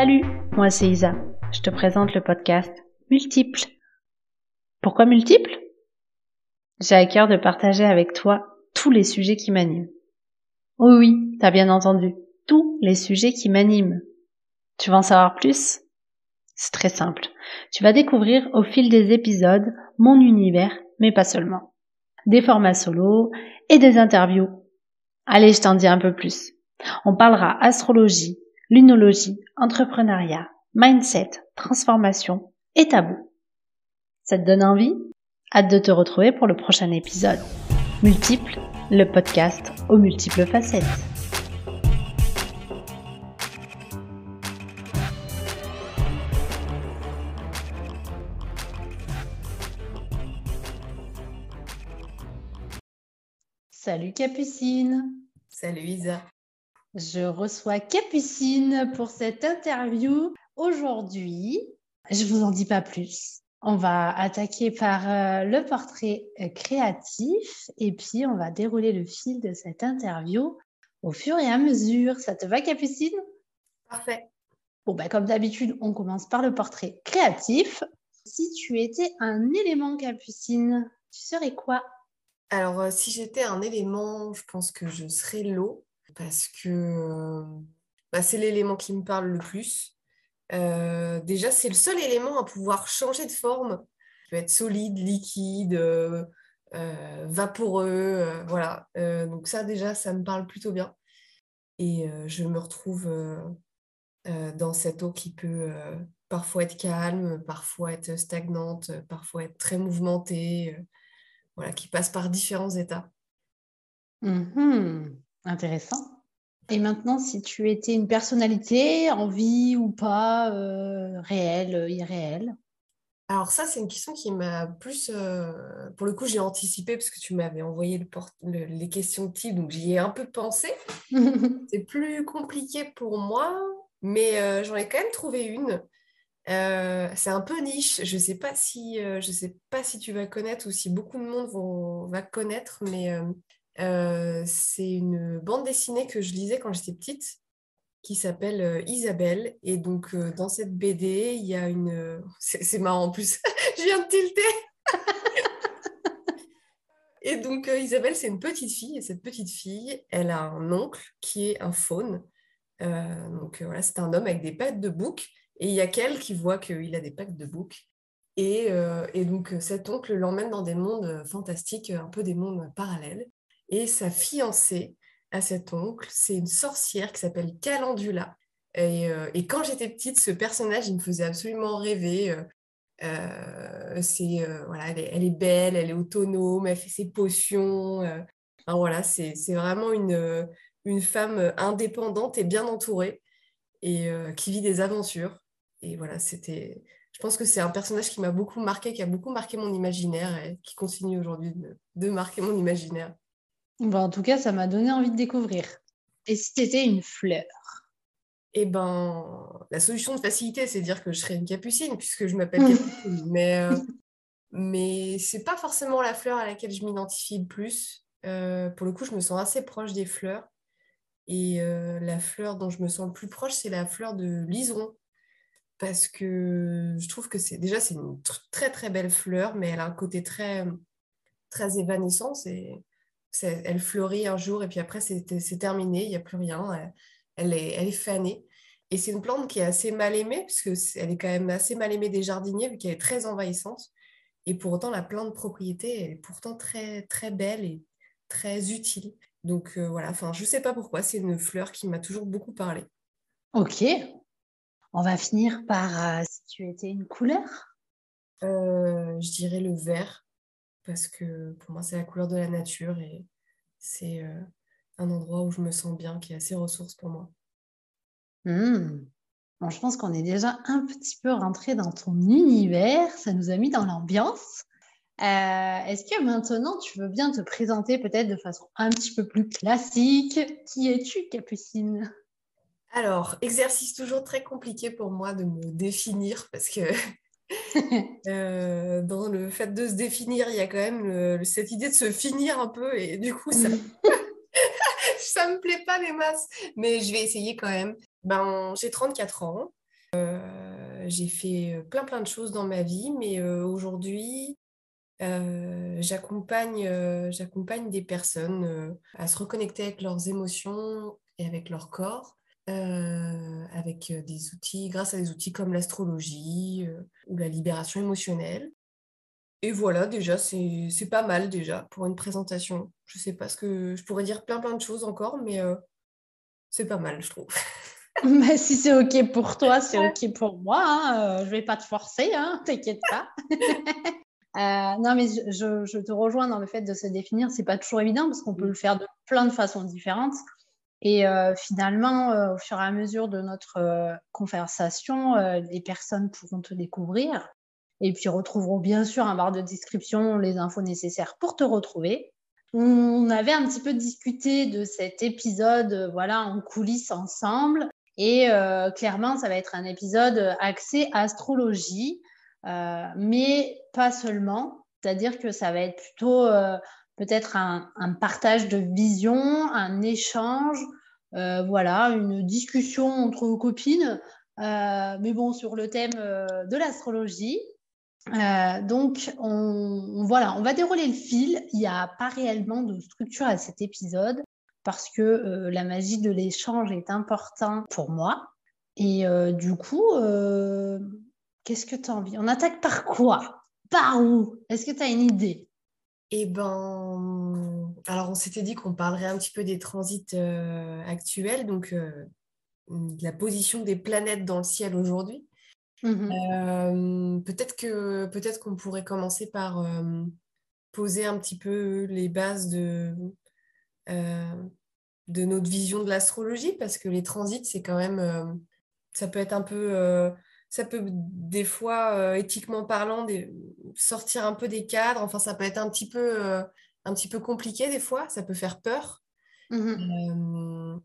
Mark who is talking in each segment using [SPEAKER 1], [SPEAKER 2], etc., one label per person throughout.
[SPEAKER 1] Salut, moi c'est Isa. Je te présente le podcast Multiple. Pourquoi multiple? J'ai à cœur de partager avec toi tous les sujets qui m'animent. Oui, oui, t'as bien entendu, tous les sujets qui m'animent. Tu veux en savoir plus? C'est très simple. Tu vas découvrir au fil des épisodes mon univers, mais pas seulement. Des formats solo et des interviews. Allez, je t'en dis un peu plus. On parlera astrologie, lunologie, entrepreneuriat, mindset, transformation et tabou. Ça te donne envie? Hâte de te retrouver pour le prochain épisode. Multiple, le podcast aux multiples facettes. Salut Capucine.
[SPEAKER 2] Salut Isa.
[SPEAKER 1] Je reçois Capucine pour cette interview aujourd'hui. Je vous en dis pas plus. On va attaquer par euh, le portrait euh, créatif et puis on va dérouler le fil de cette interview au fur et à mesure. Ça te va Capucine?
[SPEAKER 2] Parfait.
[SPEAKER 1] Bon, bah, comme d'habitude, on commence par le portrait créatif. Si tu étais un élément Capucine, tu serais quoi?
[SPEAKER 2] Alors, euh, si j'étais un élément, je pense que je serais l'eau, parce que euh, bah, c'est l'élément qui me parle le plus. Euh, déjà, c'est le seul élément à pouvoir changer de forme. Il peut être solide, liquide, vaporeux, voilà. donc ça, déjà, ça me parle plutôt bien. Et je me retrouve dans cette eau qui peut parfois être calme, parfois être stagnante, parfois être très mouvementée qui passe par différents états.
[SPEAKER 1] Mhm. Intéressant. Et maintenant, si tu étais une personnalité, en vie ou pas, euh, réelle, irréelle?
[SPEAKER 2] Alors ça, c'est une question qui m'a plus... Euh, pour le coup, j'ai anticipé parce que tu m'avais envoyé les questions de type, donc j'y ai un peu pensé. c'est plus compliqué pour moi, mais euh, j'en ai quand même trouvé une. Euh, c'est un peu niche. Je ne sais, pas si, euh, je sais pas si tu vas connaître ou si beaucoup de monde vont, va connaître, mais euh, c'est une bande dessinée que je lisais quand j'étais petite qui s'appelle Isabelle. Et donc, dans cette BD, il y a une... C'est marrant en plus, je viens de tilter Et donc, Isabelle, c'est une petite fille. Et cette petite fille, elle a un oncle qui est un faune. donc, voilà, c'est un homme avec des pattes de bouc. Et il y a qu'elle qui voit qu'il a des packs de boucs. Euh, et, donc cet oncle l'emmène dans des mondes fantastiques, un peu des mondes parallèles. Et sa fiancée à cet oncle, c'est une sorcière qui s'appelle Calendula. Et, euh, quand j'étais petite, ce personnage, il me faisait absolument rêver. Euh, c'est voilà, elle est, belle, elle est autonome, elle fait ses potions. voilà, c'est vraiment une, une femme indépendante et bien entourée et qui vit des aventures et voilà, c'était. Je pense que c'est un personnage qui m'a beaucoup marqué, qui a beaucoup marqué mon imaginaire et qui continue aujourd'hui de, marquer mon imaginaire.
[SPEAKER 1] Bon, en tout cas, ça m'a donné envie de découvrir. Et si c'était une fleur?
[SPEAKER 2] Eh ben, la solution de facilité, c'est de dire que je serais une capucine, puisque je m'appelle capucine. mais euh, mais c'est pas forcément la fleur à laquelle je m'identifie le plus. Euh, pour le coup, je me sens assez proche des fleurs. Et euh, la fleur dont je me sens le plus proche, c'est la fleur de liseron, parce que je trouve que c'est déjà c'est une très très belle fleur, mais elle a un côté très très évanescent. C'est, elle fleurit un jour et puis après c'est, terminé, il n'y a plus rien. Elle, est, elle est fanée. Et c'est une plante qui est assez mal aimée, puisque elle est quand même assez mal aimée des jardiniers, vu qu'elle est très envahissante. Et pour autant, la plante propriété, elle est pourtant très, très belle et très utile. Donc euh, voilà, enfin, je ne sais pas pourquoi, c'est une fleur qui m'a toujours beaucoup parlé.
[SPEAKER 1] Ok, on va finir par euh, si tu étais une couleur?
[SPEAKER 2] Euh, je dirais le vert, parce que pour moi, c'est la couleur de la nature et c'est euh, un endroit où je me sens bien, qui est assez ressource pour moi.
[SPEAKER 1] Hmm. je pense qu'on est déjà un petit peu rentré dans ton univers, ça nous a mis dans l'ambiance. Est-ce que maintenant tu veux bien te présenter peut-être de façon un petit peu plus classique? Qui es-tu, Capucine?
[SPEAKER 2] Alors, exercice toujours très compliqué pour moi de me définir parce que euh, dans le fait de se définir, il y a quand même cette idée de se finir un peu et du coup, ça, ça me plaît pas les masses, mais je vais essayer quand même. Ben, j'ai 34 ans. j'ai fait plein plein de choses dans ma vie, mais aujourd'hui, j'accompagne j'accompagne des personnes à se reconnecter avec leurs émotions et avec leur corps, avec des outils, grâce à des outils comme l'astrologie ou la libération émotionnelle. Et voilà, déjà, c'est pas mal déjà pour une présentation. Je sais pas ce que je pourrais dire plein plein de choses encore, mais c'est pas mal, je trouve.
[SPEAKER 1] Mais si c'est OK pour toi, c'est OK pour moi. Hein. Euh, je vais pas te forcer, hein, t'inquiète pas. Euh, non, mais je, te rejoins dans le fait de se définir. C'est pas toujours évident parce qu'on peut le faire de plein de façons différentes. Et euh, finalement, au fur et à mesure de notre conversation, les personnes pourront te découvrir et puis retrouveront bien sûr un barre de description les infos nécessaires pour te retrouver. On avait un petit peu discuté de cet épisode, voilà, en coulisses ensemble. Et euh, clairement, ça va être un épisode axé astrologie, euh, mais pas seulement. C'est-à-dire que ça va être plutôt euh, peut-être un, partage de vision, un échange, voilà, une discussion entre copines, mais bon, sur le thème de l'astrologie. donc, on, voilà, on va dérouler le fil. Il n'y a pas réellement de structure à cet épisode parce que euh, la magie de l'échange est importante pour moi. Et euh, du coup, euh, qu'est-ce que tu as envie? On attaque par quoi? Par où? Est-ce que tu as une idée?
[SPEAKER 2] Eh ben, alors on s'était dit qu'on parlerait un petit peu des transits actuels, donc de la position des planètes dans le ciel aujourd'hui. Mmh peut-être que peut-être qu'on pourrait commencer par poser un petit peu les bases de euh, de notre vision de l'astrologie, parce que les transits, c'est quand même, euh, ça peut être un peu, euh, ça peut des fois, éthiquement parlant, sortir un peu des cadres, enfin, ça peut être un petit peu, un petit peu compliqué des fois, ça peut faire peur. Mmh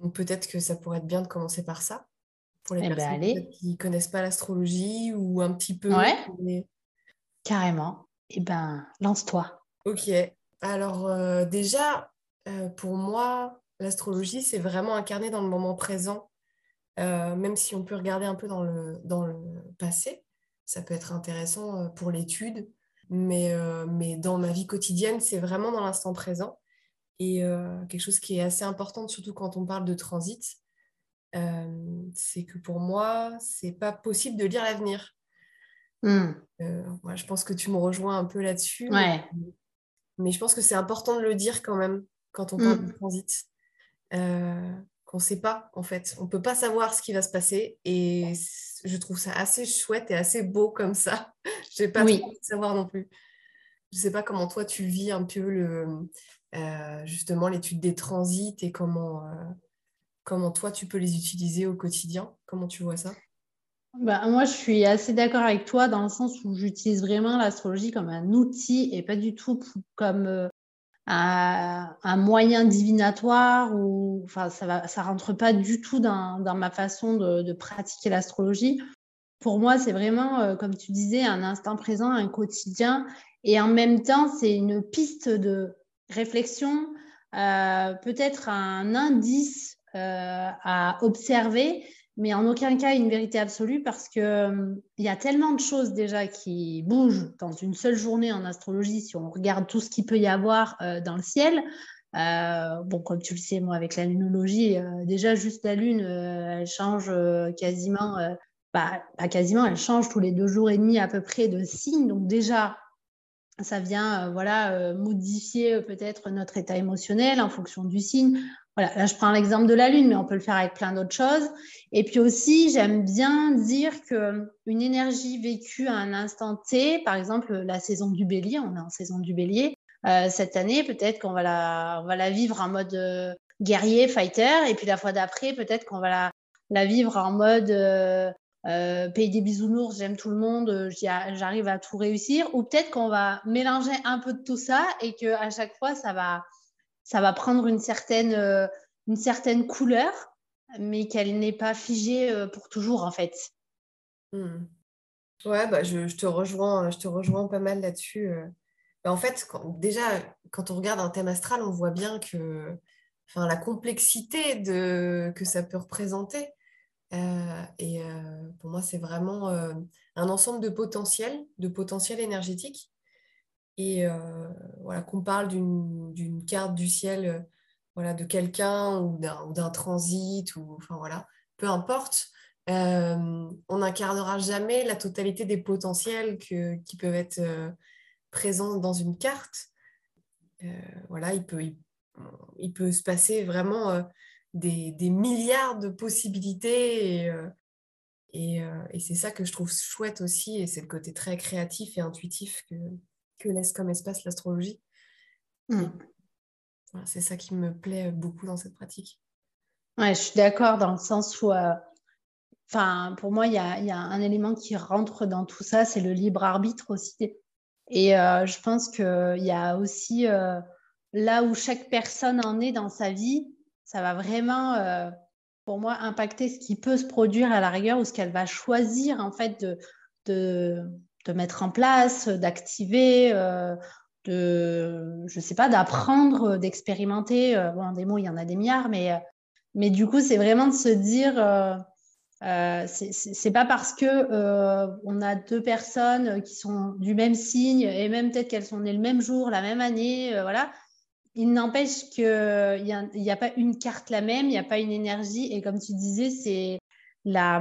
[SPEAKER 2] donc peut-être que ça pourrait être bien de commencer par ça, pour les eh ben, personnes qui ne connaissent pas l'astrologie ou un petit peu.
[SPEAKER 1] Ouais. Carrément. Eh ben, lance-toi.
[SPEAKER 2] Ok. Alors déjà, euh, pour moi, l'astrologie, c'est vraiment incarné dans le moment présent, euh, même si on peut regarder un peu dans le, dans le passé. Ça peut être intéressant euh, pour l'étude, mais, mais dans ma vie quotidienne, c'est vraiment dans l'instant présent. Et quelque chose qui est assez important, surtout quand on parle de transit, c'est que pour moi, c'est pas possible de lire l'avenir. Hmm. je pense que tu me rejoins un peu là-dessus. mais, je pense que c'est important de le dire quand même quand on parle de mm. transit. Euh, qu'on ne sait pas, en fait. On ne peut pas savoir ce qui va se passer. Et je trouve ça assez chouette et assez beau comme ça. je n'ai pas oui. trop savoir non plus. Je ne sais pas comment toi, tu vis un peu le, euh, justement l'étude des transits et comment, euh, comment toi, tu peux les utiliser au quotidien. Comment tu vois ça?
[SPEAKER 1] Bah, moi, je suis assez d'accord avec toi dans le sens où j'utilise vraiment l'astrologie comme un outil et pas du tout comme un moyen divinatoire ou enfin ça va ça rentre pas du tout dans, dans ma façon de, de pratiquer l'astrologie. Pour moi c'est vraiment euh, comme tu disais un instant présent un quotidien. Et en même temps c'est une piste de réflexion euh, peut-être un indice euh, à observer mais en aucun cas une vérité absolue parce que euh, y a tellement de choses déjà qui bougent dans une seule journée en astrologie si on regarde tout ce qu'il peut y avoir euh, dans le ciel. Euh, bon, comme tu le sais, moi, avec la lunologie, déjà juste la lune, elle change quasiment, bah, pas quasiment, elle change tous les deux jours et demi à peu près de signe. Donc déjà, ça vient voilà modifier peut-être notre état émotionnel en fonction du signe. Voilà, là je prends l'exemple de la Lune, mais on peut le faire avec plein d'autres choses. Et puis aussi, j'aime bien dire que une énergie vécue à un instant T, par exemple la saison du Bélier, on est en saison du Bélier, euh, cette année peut-être qu'on va la, vivre en mode euh, guerrier, fighter, et puis la fois d'après peut-être qu'on va la, vivre en mode euh, pays des bisounours, j'aime tout le monde, j'arrive à tout réussir, ou peut-être qu'on va mélanger un peu de tout ça et que à chaque fois ça va ça va prendre une certaine, euh, une certaine couleur, mais qu'elle n'est pas figée euh, pour toujours, en fait.
[SPEAKER 2] Hmm. Ouais, bah, je, te rejoins, je te rejoins pas mal là-dessus. Euh. Bah, en fait, déjà, quand on regarde un thème astral, on voit bien que enfin, la complexité de, que ça peut représenter. et pour moi, c'est vraiment un ensemble de potentiels, de potentiels énergétiques. Et voilà, qu'on parle d'une carte du ciel voilà, de quelqu'un ou d'un transit, ou enfin voilà, peu importe. on n'incarnera jamais la totalité des potentiels qui peuvent être présents dans une carte. voilà, il peut, il peut se passer vraiment euh, des, milliards de possibilités. Et, euh, euh, et, c'est ça que je trouve chouette aussi, et c'est le côté très créatif et intuitif que, que laisse comme espace l'astrologie. Mm. c'est ça qui me plaît beaucoup dans cette pratique.
[SPEAKER 1] Ouais, je suis d'accord dans le sens où, enfin, pour moi, il y a, y a, un élément qui rentre dans tout ça, c'est le libre arbitre aussi. Et je pense qu'il y a aussi là où chaque personne en est dans sa vie, ça va vraiment, euh, pour moi, impacter ce qui peut se produire à la rigueur ou ce qu'elle va choisir en fait de, de, mettre en place, d'activer, euh, de, je sais pas, d'apprendre, d'expérimenter. Euh, bon, des mots, il y en a des milliards, mais, mais du coup, c'est vraiment de se dire. Euh, c'est pas parce que on a deux personnes qui sont du même signe et même peut-être qu'elles sont nées le même jour, la même année, voilà, il n'empêche qu'il n'y a, pas une carte la même, il n'y a pas une énergie. Et comme tu disais, c'est la,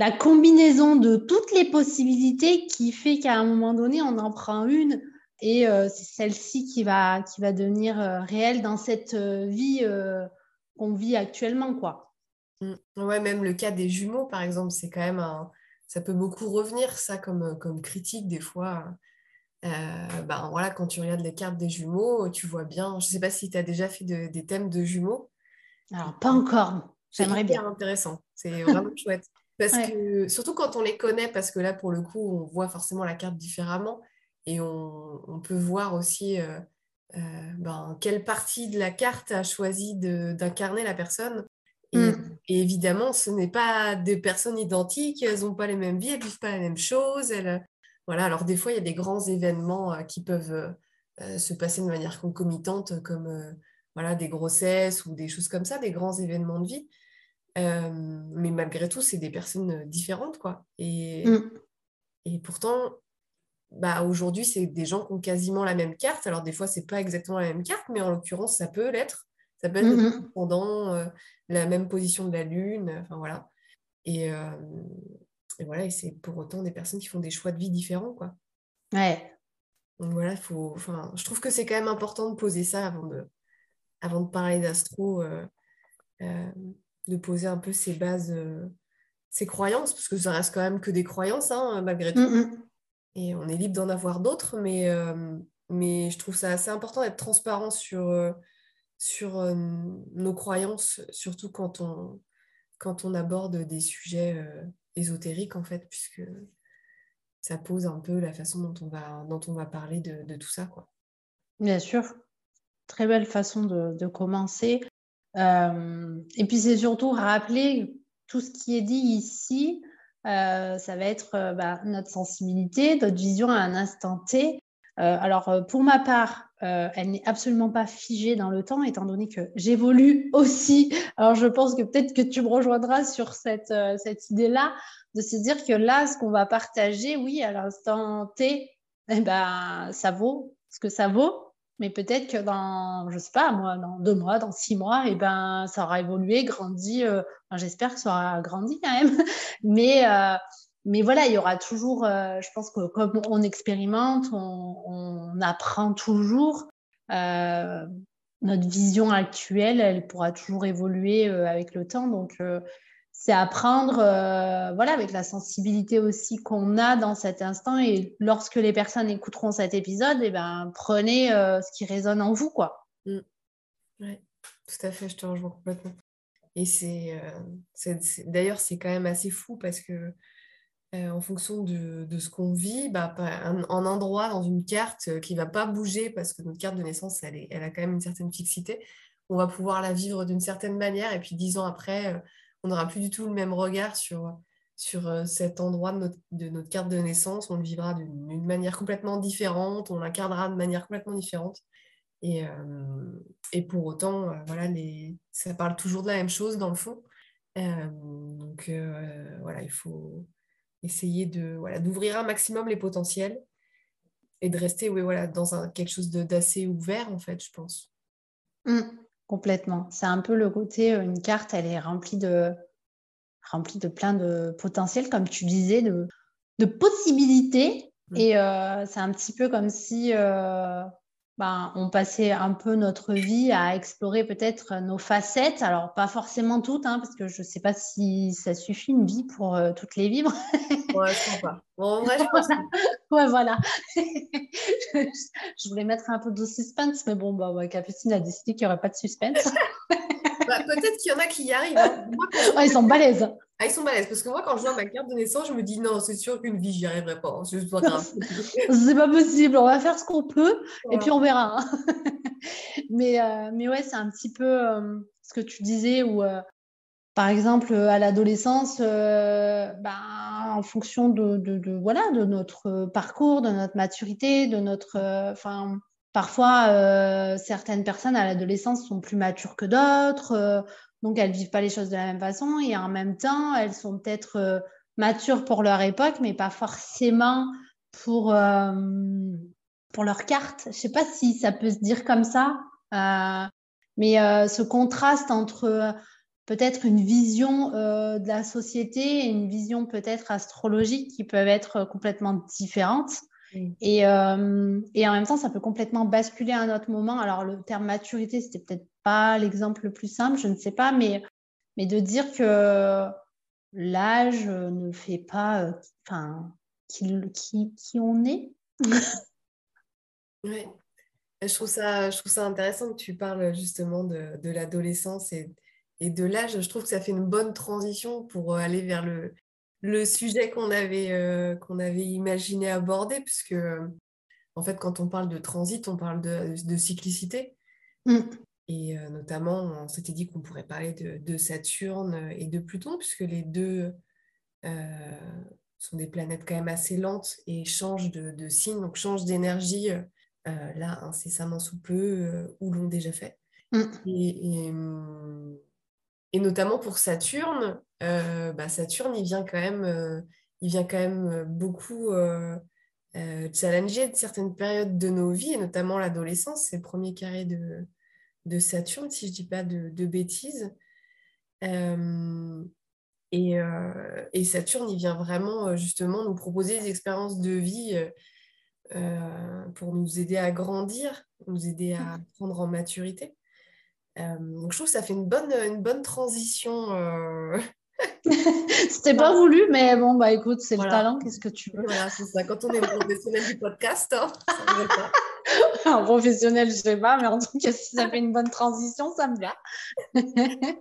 [SPEAKER 1] la combinaison de toutes les possibilités qui fait qu'à un moment donné, on en prend une et euh, c'est celle-ci qui va, qui va devenir euh, réelle dans cette euh, vie qu'on vit actuellement. quoi.
[SPEAKER 2] Mmh. Ouais, même le cas des jumeaux, par exemple, c'est quand même ça peut beaucoup revenir, ça, comme, comme critique des fois. Ben voilà, quand tu regardes les cartes des jumeaux, tu vois bien. Je ne sais pas si tu as déjà fait des thèmes de jumeaux.
[SPEAKER 1] Alors, pas encore. J'aimerais bien.
[SPEAKER 2] C'est intéressant. C'est vraiment chouette. Parce que, surtout quand on les connaît, parce que là, pour le coup, on voit forcément la carte différemment. Et on, peut voir aussi euh, euh, ben, quelle partie de la carte a choisi d'incarner la personne. Mm. Et, évidemment, ce n'est pas des personnes identiques, elles n'ont pas les mêmes vies, elles ne vivent pas la même chose, elles, voilà, alors des fois, il y a des grands événements euh, qui peuvent se passer de manière concomitante, comme voilà, des grossesses ou des choses comme ça, des grands événements de vie. Mais malgré tout, c'est des personnes différentes, quoi. Et, mm. et pourtant, bah, aujourd'hui, c'est des gens qui ont quasiment la même carte. Alors, des fois, c'est pas exactement la même carte, mais en l'occurrence, ça peut l'être. Ça peut être mm-hmm. pendant la même position de la Lune. Enfin, voilà. Et, et voilà, et c'est pour autant des personnes qui font des choix de vie différents, quoi.
[SPEAKER 1] Ouais.
[SPEAKER 2] Donc voilà, faut, enfin, je trouve que c'est quand même important de poser ça avant de, avant de parler d'astro, euh, euh, de poser un peu ses bases, euh, ses croyances, parce que ça reste quand même que des croyances, hein, malgré tout. Mm. Et on est libre d'en avoir d'autres, mais, mais je trouve ça assez important d'être transparent sur, sur nos croyances, surtout quand on, quand on aborde des sujets ésotérique en fait, puisque ça pose un peu la façon dont on va, dont on va parler de, tout ça. Quoi.
[SPEAKER 1] Bien sûr, très belle façon de, commencer. Euh, et puis c'est surtout rappeler tout ce qui est dit ici, euh, ça va être euh, bah, notre sensibilité, notre vision à un instant T. alors pour ma part, elle n'est absolument pas figée dans le temps, étant donné que j'évolue aussi. Alors, je pense que peut-être que tu me rejoindras sur cette, cette idée-là, de se dire que là, ce qu'on va partager, oui, à l'instant T, eh ben, ça vaut ce que ça vaut. Mais peut-être que dans, je sais pas, moi, dans deux mois, dans six mois, eh ben, ça aura évolué, grandi. Euh, J'espère que ça aura grandi quand même. Mais mais voilà, il y aura toujours, euh, je pense que comme on expérimente, on, apprend toujours. Euh, notre vision actuelle, elle pourra toujours évoluer euh, avec le temps. Donc, c'est apprendre, voilà, avec la sensibilité aussi qu'on a dans cet instant. Et lorsque les personnes écouteront cet épisode, eh ben, prenez ce qui résonne en vous, quoi.
[SPEAKER 2] Mmh. Oui, tout à fait, je te rejoins complètement. Et c'est, d'ailleurs, c'est quand même assez fou parce que euh, en fonction de, ce qu'on vit, bah, un, endroit dans une carte euh, qui ne va pas bouger parce que notre carte de naissance, elle, elle, a quand même une certaine fixité. On va pouvoir la vivre d'une certaine manière et puis dix ans après, euh, on n'aura plus du tout le même regard sur, sur cet endroit de notre, carte de naissance. On le vivra d'une manière complètement différente, on l'incarnera de manière complètement différente. Et, et pour autant, voilà, les, ça parle toujours de la même chose dans le fond. donc voilà, il faut essayer voilà d'ouvrir un maximum les potentiels et de rester oui, voilà, dans quelque chose d'assez ouvert, en fait, je pense.
[SPEAKER 1] Mmh, complètement. C'est un peu le côté, euh, une carte, elle est remplie de, remplie de plein de potentiels, comme tu disais, de, de possibilités. Mmh. Et euh, c'est un petit peu comme si euh, ben, on passait un peu notre vie à explorer peut-être nos facettes. Alors, pas forcément toutes, hein, parce que je ne sais pas si ça suffit une vie pour euh, toutes les vivre.
[SPEAKER 2] ouais, je crois pas. Bon, vrai, je pense
[SPEAKER 1] ouais, voilà. je voulais mettre un peu de suspense, mais bon, bah, Capucine a décidé qu'il n'y aurait pas de suspense.
[SPEAKER 2] Bah, peut-être qu'il y en a qui y arrivent. Hein.
[SPEAKER 1] ils sont balèzes.
[SPEAKER 2] Ah, ils sont balèzes. Parce que moi, quand je vois ma carte de naissance, je me dis non, c'est sûr qu'une vie, j'y arriverai pas. C'est pas grave.
[SPEAKER 1] c'est pas possible. On va faire ce qu'on peut et puis on verra. Hein. mais, euh, mais ouais, c'est un petit peu euh, ce que tu disais où. Euh, par exemple, à l'adolescence, ben, en fonction de, de, de, voilà, de notre parcours, de notre maturité, de notre, enfin, Parfois, certaines personnes à l'adolescence sont plus matures que d'autres, donc elles vivent pas les choses de la même façon et en même temps, elles sont peut-être euh, matures pour leur époque, mais pas forcément pour, pour leur carte. Je sais pas si ça peut se dire comme ça, mais ce contraste entre peut-être une vision de la société et une vision peut-être astrologique qui peuvent être complètement différentes. Et, euh, et, en même temps, ça peut complètement basculer à un autre moment. Alors, le terme maturité, c'était peut-être pas l'exemple le plus simple, je ne sais pas, mais, mais de dire que l'âge ne fait pas euh, enfin, qui, qui, qui, on est.
[SPEAKER 2] oui. Je trouve, ça, je trouve ça intéressant que tu parles justement de, de l'adolescence et, et de l'âge. Je trouve que ça fait une bonne transition pour aller vers le, le sujet qu'on avait, euh, qu'on avait imaginé aborder, puisque euh, en fait, quand on parle de transit, on parle de, cyclicité. Mm. Et euh, notamment, on s'était dit qu'on pourrait parler de, Saturne et de Pluton, puisque les deux sont des planètes quand même assez lentes et changent de, de signe, donc changent d'énergie là incessamment sous peu, ou l'ont déjà fait. Mm. et, et notamment pour Saturne, euh, bah, Saturne, il vient quand même, euh, il vient quand même euh, beaucoup challenger de certaines périodes de nos vies, et notamment l'adolescence. C'est le premier carré de, de, Saturne, si je ne dis pas de, de bêtises. Et, et, Saturne, il vient vraiment justement nous proposer des expériences de vie pour nous aider à grandir, nous aider à prendre en maturité. donc je trouve que ça fait une bonne, une bonne transition
[SPEAKER 1] C'était pas voulu, mais bon, bah écoute, c'est le talent, qu'est-ce que tu veux?
[SPEAKER 2] Voilà, c'est ça. Quand on est professionnel du podcast, hein,
[SPEAKER 1] Un professionnel, je sais pas, mais en tout cas, si ça fait une bonne transition, ça me va.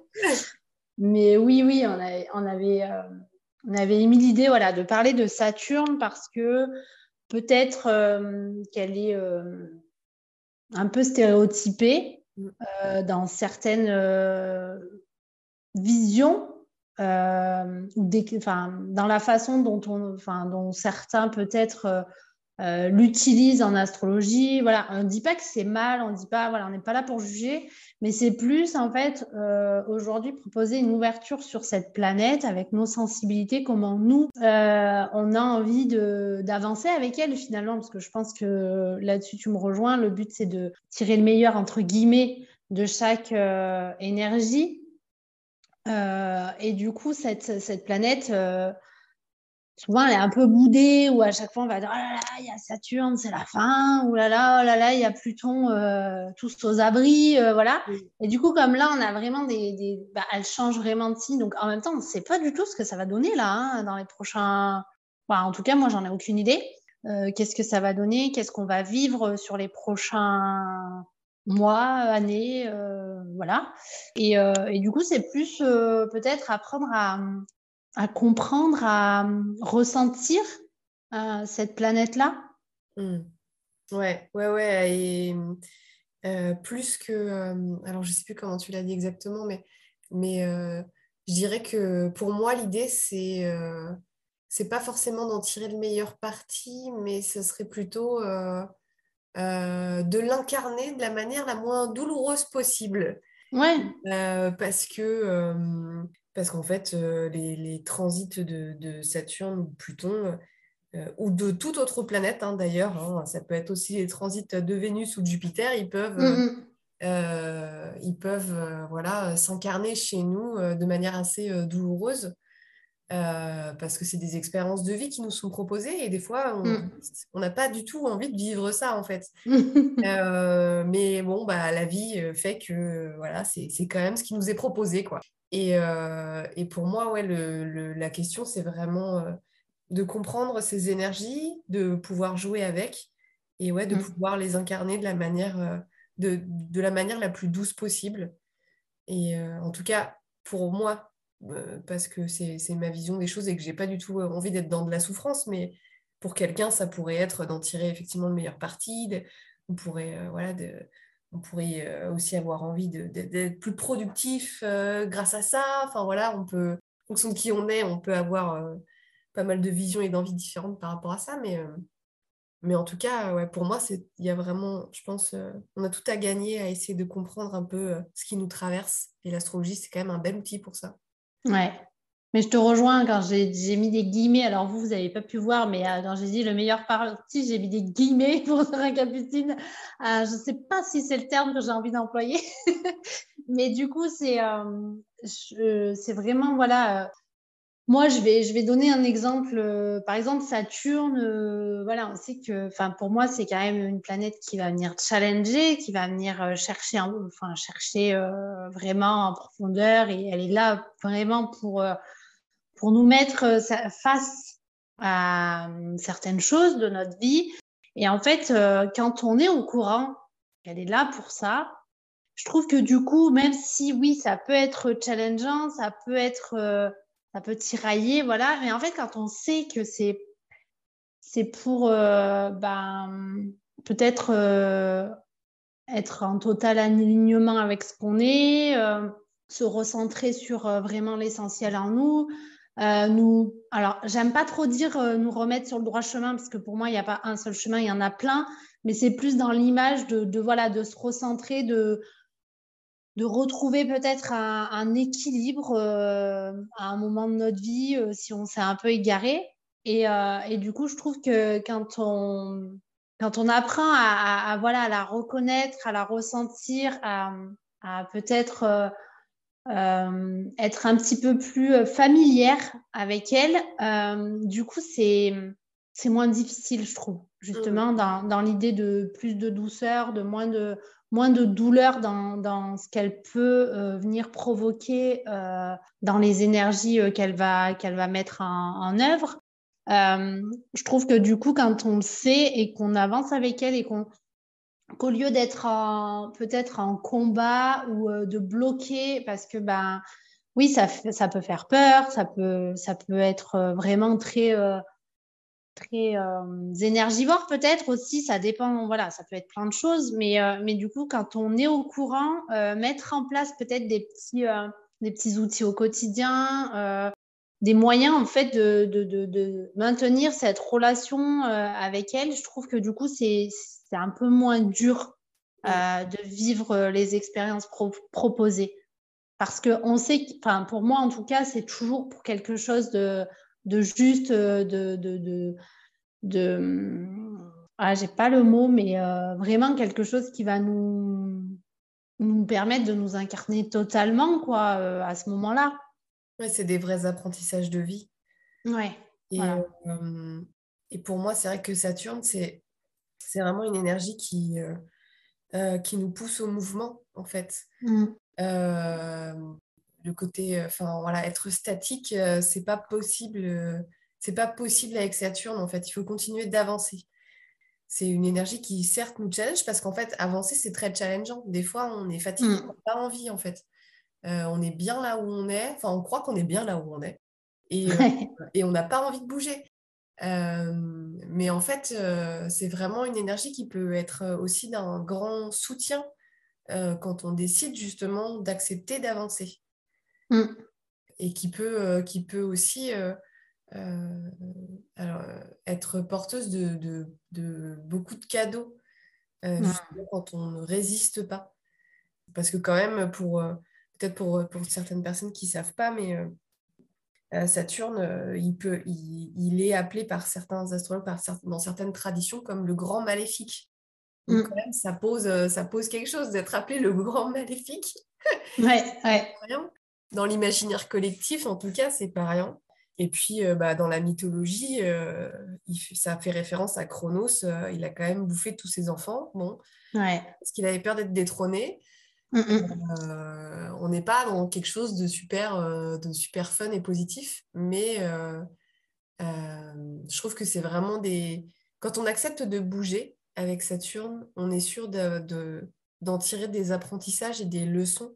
[SPEAKER 1] mais oui, oui, on avait, euh, on avait émis l'idée voilà, de parler de Saturne parce que peut-être euh, qu'elle est euh, un peu stéréotypée dans certaines visions euh, dans la façon dont, on, dont certains peut-être euh, euh, l'utilisent en astrologie. Voilà, on ne dit pas que c'est mal, on dit pas, voilà, on n'est pas là pour juger, mais c'est plus en fait aujourd'hui proposer une ouverture sur cette planète avec nos sensibilités, comment nous on a envie d'avancer avec elle finalement, parce que je pense que là-dessus tu me rejoins. Le but c'est de tirer le meilleur entre guillemets de chaque énergie euh, et du coup, cette, cette planète, euh, souvent, elle est un peu boudée, ou à chaque fois, on va dire, oh là là, il y a Saturne, c'est la fin, ou là là, oh là là, il y a Pluton, euh, tous aux abris, voilà. Et du coup, comme là, on a vraiment des... des bah, elle change vraiment de signe, donc en même temps, on ne sait pas du tout ce que ça va donner, là, hein, dans les prochains... en tout cas, moi, j'en ai aucune idée. qu'est-ce que ça va donner, qu'est-ce qu'on va vivre sur les prochains mois, années, euh, voilà. Euh, et, du coup, c'est plus euh, peut-être apprendre à, comprendre, à ressentir cette planète-là.
[SPEAKER 2] Mmh. Ouais, ouais, ouais. Et plus que. alors, je ne sais plus comment tu l'as dit exactement, mais, mais je dirais que pour moi, l'idée, c'est. c'est pas forcément d'en tirer le meilleur parti, mais ce serait plutôt euh, de l'incarner de la manière la moins douloureuse possible.
[SPEAKER 1] Ouais.
[SPEAKER 2] Euh, parce que, euh, parce qu'en fait, les, transits de, Saturne ou Pluton, ou de toute autre planète hein, d'ailleurs, hein, ça peut être aussi les transits de Vénus ou de Jupiter, ils peuvent, mm, mm. ils peuvent voilà, s'incarner chez nous de manière assez douloureuse. Euh, parce que c'est des expériences de vie qui nous sont proposées et des fois, on n'a pas du tout envie de vivre ça en fait. Euh, mais bon, bah, la vie euh, fait que voilà, c'est quand même ce qui nous est proposé. Quoi. Et, et pour moi, ouais, le, la question, c'est vraiment de comprendre ces énergies, de pouvoir jouer avec et ouais, de mm. pouvoir les incarner de la manière, de, de, la, manière la plus douce possible. Et en tout cas, pour moi, euh, parce que c'est ma vision des choses et que j'ai pas du tout euh, envie d'être dans de la souffrance, mais pour quelqu'un, ça pourrait être d'en tirer effectivement le meilleur parti. on pourrait, euh, voilà, on pourrait aussi avoir envie d'être plus productif grâce à ça. Enfin voilà, on peut, en fonction de qui on est, on peut avoir pas mal de visions et d'envies différentes par rapport à ça, mais en tout cas, pour moi, il y a vraiment, je pense, on a tout à gagner à essayer de comprendre un peu ce qui nous traverse. Et l'astrologie, c'est quand même un bel outil pour ça.
[SPEAKER 1] Ouais. Mais je te rejoins quand j'ai mis des guillemets. Alors vous, vous n'avez pas pu voir, mais euh, quand j'ai dit le meilleur parti, j'ai mis des guillemets pour Sarah Capucine. Euh, je ne sais pas si c'est le terme que j'ai envie d'employer. mais du coup, c'est euh, vraiment, voilà, moi, je vais, je vais donner un exemple. Euh, par exemple, Saturne, euh, voilà, on sait que, enfin, pour moi, c'est quand même une planète qui va venir challenger, qui va venir euh, chercher, enfin, chercher vraiment en profondeur, et elle est là vraiment pour pour nous mettre face à certaines choses de notre vie. Et en fait, quand on est au courant qu'elle est là pour ça, je trouve que du coup, même si oui, ça peut être challengeant, ça peut être ça peut tirailler, voilà. Mais en fait, quand on sait que c'est c'est pour euh, ben, peut-être euh, être en total alignement avec ce qu'on est, euh, se recentrer sur vraiment l'essentiel en nous. Nous, alors, j'aime pas trop dire nous remettre sur le droit chemin parce que pour moi, il n'y a pas un seul chemin, il y en a plein, mais c'est plus dans l'image de, voilà, de se recentrer, de, de retrouver peut-être un, équilibre euh, à un moment de notre vie euh, si on s'est un peu égaré. Euh, et, du coup, je trouve que quand on, quand on apprend à, voilà, à la reconnaître, à la ressentir, à, peut-être être un petit peu plus familière avec elle, du coup, c'est c'est moins difficile, je trouve, justement, mmh. dans, dans l'idée de plus de douceur, de moins de, moins de douleur dans, ce qu'elle peut euh, venir provoquer euh, dans les énergies euh, qu'elle va, qu'elle va mettre en, œuvre. je trouve que du coup, quand on le sait et qu'on avance avec elle et qu'on qu'au lieu d'être peut-être en combat ou de bloquer, parce que ben oui, ça, peut faire peur, ça peut, être vraiment très très euh, énergivore peut-être aussi, ça dépend, voilà, ça peut être plein de choses, mais, euh, mais du coup, quand on est au courant, euh, mettre en place peut-être des petits, des petits outils au quotidien, des moyens en fait de, de, de, maintenir cette relation avec elle, je trouve que du coup, c'est un peu moins dur de vivre les expériences proposées. Parce qu'on sait, enfin pour moi en tout cas, c'est toujours pour quelque chose de, de juste euh, de, de, de, ah, j'ai pas le mot, mais euh, vraiment quelque chose qui va nous, nous permettre de nous incarner totalement quoi, euh, à ce moment-là.
[SPEAKER 2] Ouais, c'est des vrais apprentissages de vie.
[SPEAKER 1] Ouais.
[SPEAKER 2] Et, et pour moi, c'est vrai que Saturne, c'est, c'est vraiment une énergie qui, qui nous pousse au mouvement, en fait. Mmh le côté, euh, enfin voilà, être statique, euh, c'est pas possible. Euh, c'est pas possible avec Saturne en fait. Il faut continuer d'avancer. C'est une énergie qui certes nous challenge parce qu'en fait avancer c'est très challengeant. Des fois on est fatigué, mm. on n'a pas envie en fait. on est bien là où on est. Enfin on croit qu'on est bien là où on est et, et on n'a pas envie de bouger. Mais en fait, c'est vraiment une énergie qui peut être aussi d'un grand soutien quand on décide justement d'accepter d'avancer. Mm. Et qui peut, qui peut aussi alors, être porteuse de, de, beaucoup de cadeaux quand on ne résiste pas. Parce que quand même, pour peut-être pour, pour certaines personnes qui ne savent pas, mais Saturne, il, peut, il, est appelé par certains astrologues, par, dans certaines traditions, comme le grand maléfique. Donc, mm. quand même, ça pose, ça pose quelque chose d'être appelé le grand maléfique.
[SPEAKER 1] Ouais, ouais.
[SPEAKER 2] Dans l'imaginaire collectif, en tout cas, c'est pas rien. Et puis, euh, bah, dans la mythologie, euh, ça fait référence à Chronos. Euh, il a quand même bouffé tous ses enfants. Bon, parce qu'il avait peur d'être détrôné. Mm, mm. on n'est pas dans quelque chose de super, de super fun et positif, mais je trouve que c'est vraiment des. Quand on accepte de bouger avec Saturne, on est sûr d'en tirer des apprentissages et des leçons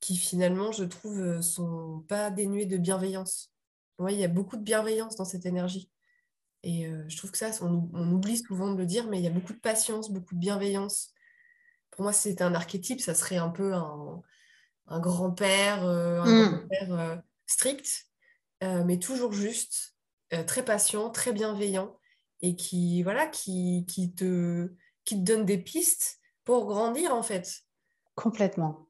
[SPEAKER 2] qui finalement, je trouve, sont pas dénuées de bienveillance. Oui, il y a beaucoup de bienveillance dans cette énergie. Et euh, je trouve que ça, on, oublie souvent de le dire, mais il y a beaucoup de patience, beaucoup de bienveillance. Pour moi, si c'était un archétype, ça serait un peu un, grand-père, euh, un grand-père euh, strict, mais toujours juste, très patient, très bienveillant, et qui, voilà, qui, qui, te, qui te donne des pistes pour grandir, en fait.
[SPEAKER 1] Complètement.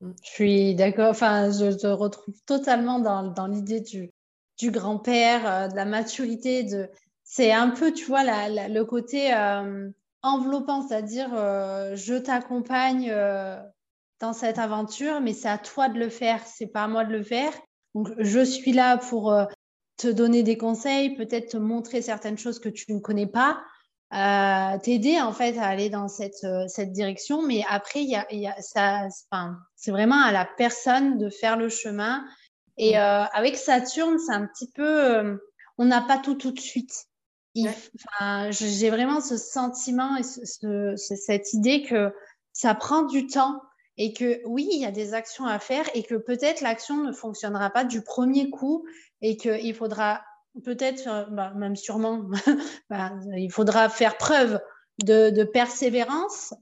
[SPEAKER 1] Mmh. Je suis d'accord, enfin, je te retrouve totalement dans, dans l'idée du, du grand-père, euh, de la maturité. De... C'est un peu, tu vois, le côté euh, enveloppant, c'est-à-dire euh, je t'accompagne dans cette aventure, mais c'est à toi de le faire, c'est pas à moi de le faire. Donc, je suis là pour te donner des conseils, peut-être te montrer certaines choses que tu ne connais pas, t'aider en fait à aller dans cette, cette direction. Mais après, il y a, y a ça, c'est vraiment à la personne de faire le chemin et euh, avec Saturne, c'est un petit peu, euh, on n'a pas tout tout de suite. J'ai vraiment ce sentiment et ce, cette idée que ça prend du temps et que oui, il y a des actions à faire et que peut-être l'action ne fonctionnera pas du premier coup et qu'il faudra peut-être, bah, même sûrement, bah, il faudra faire preuve de, de, persévérance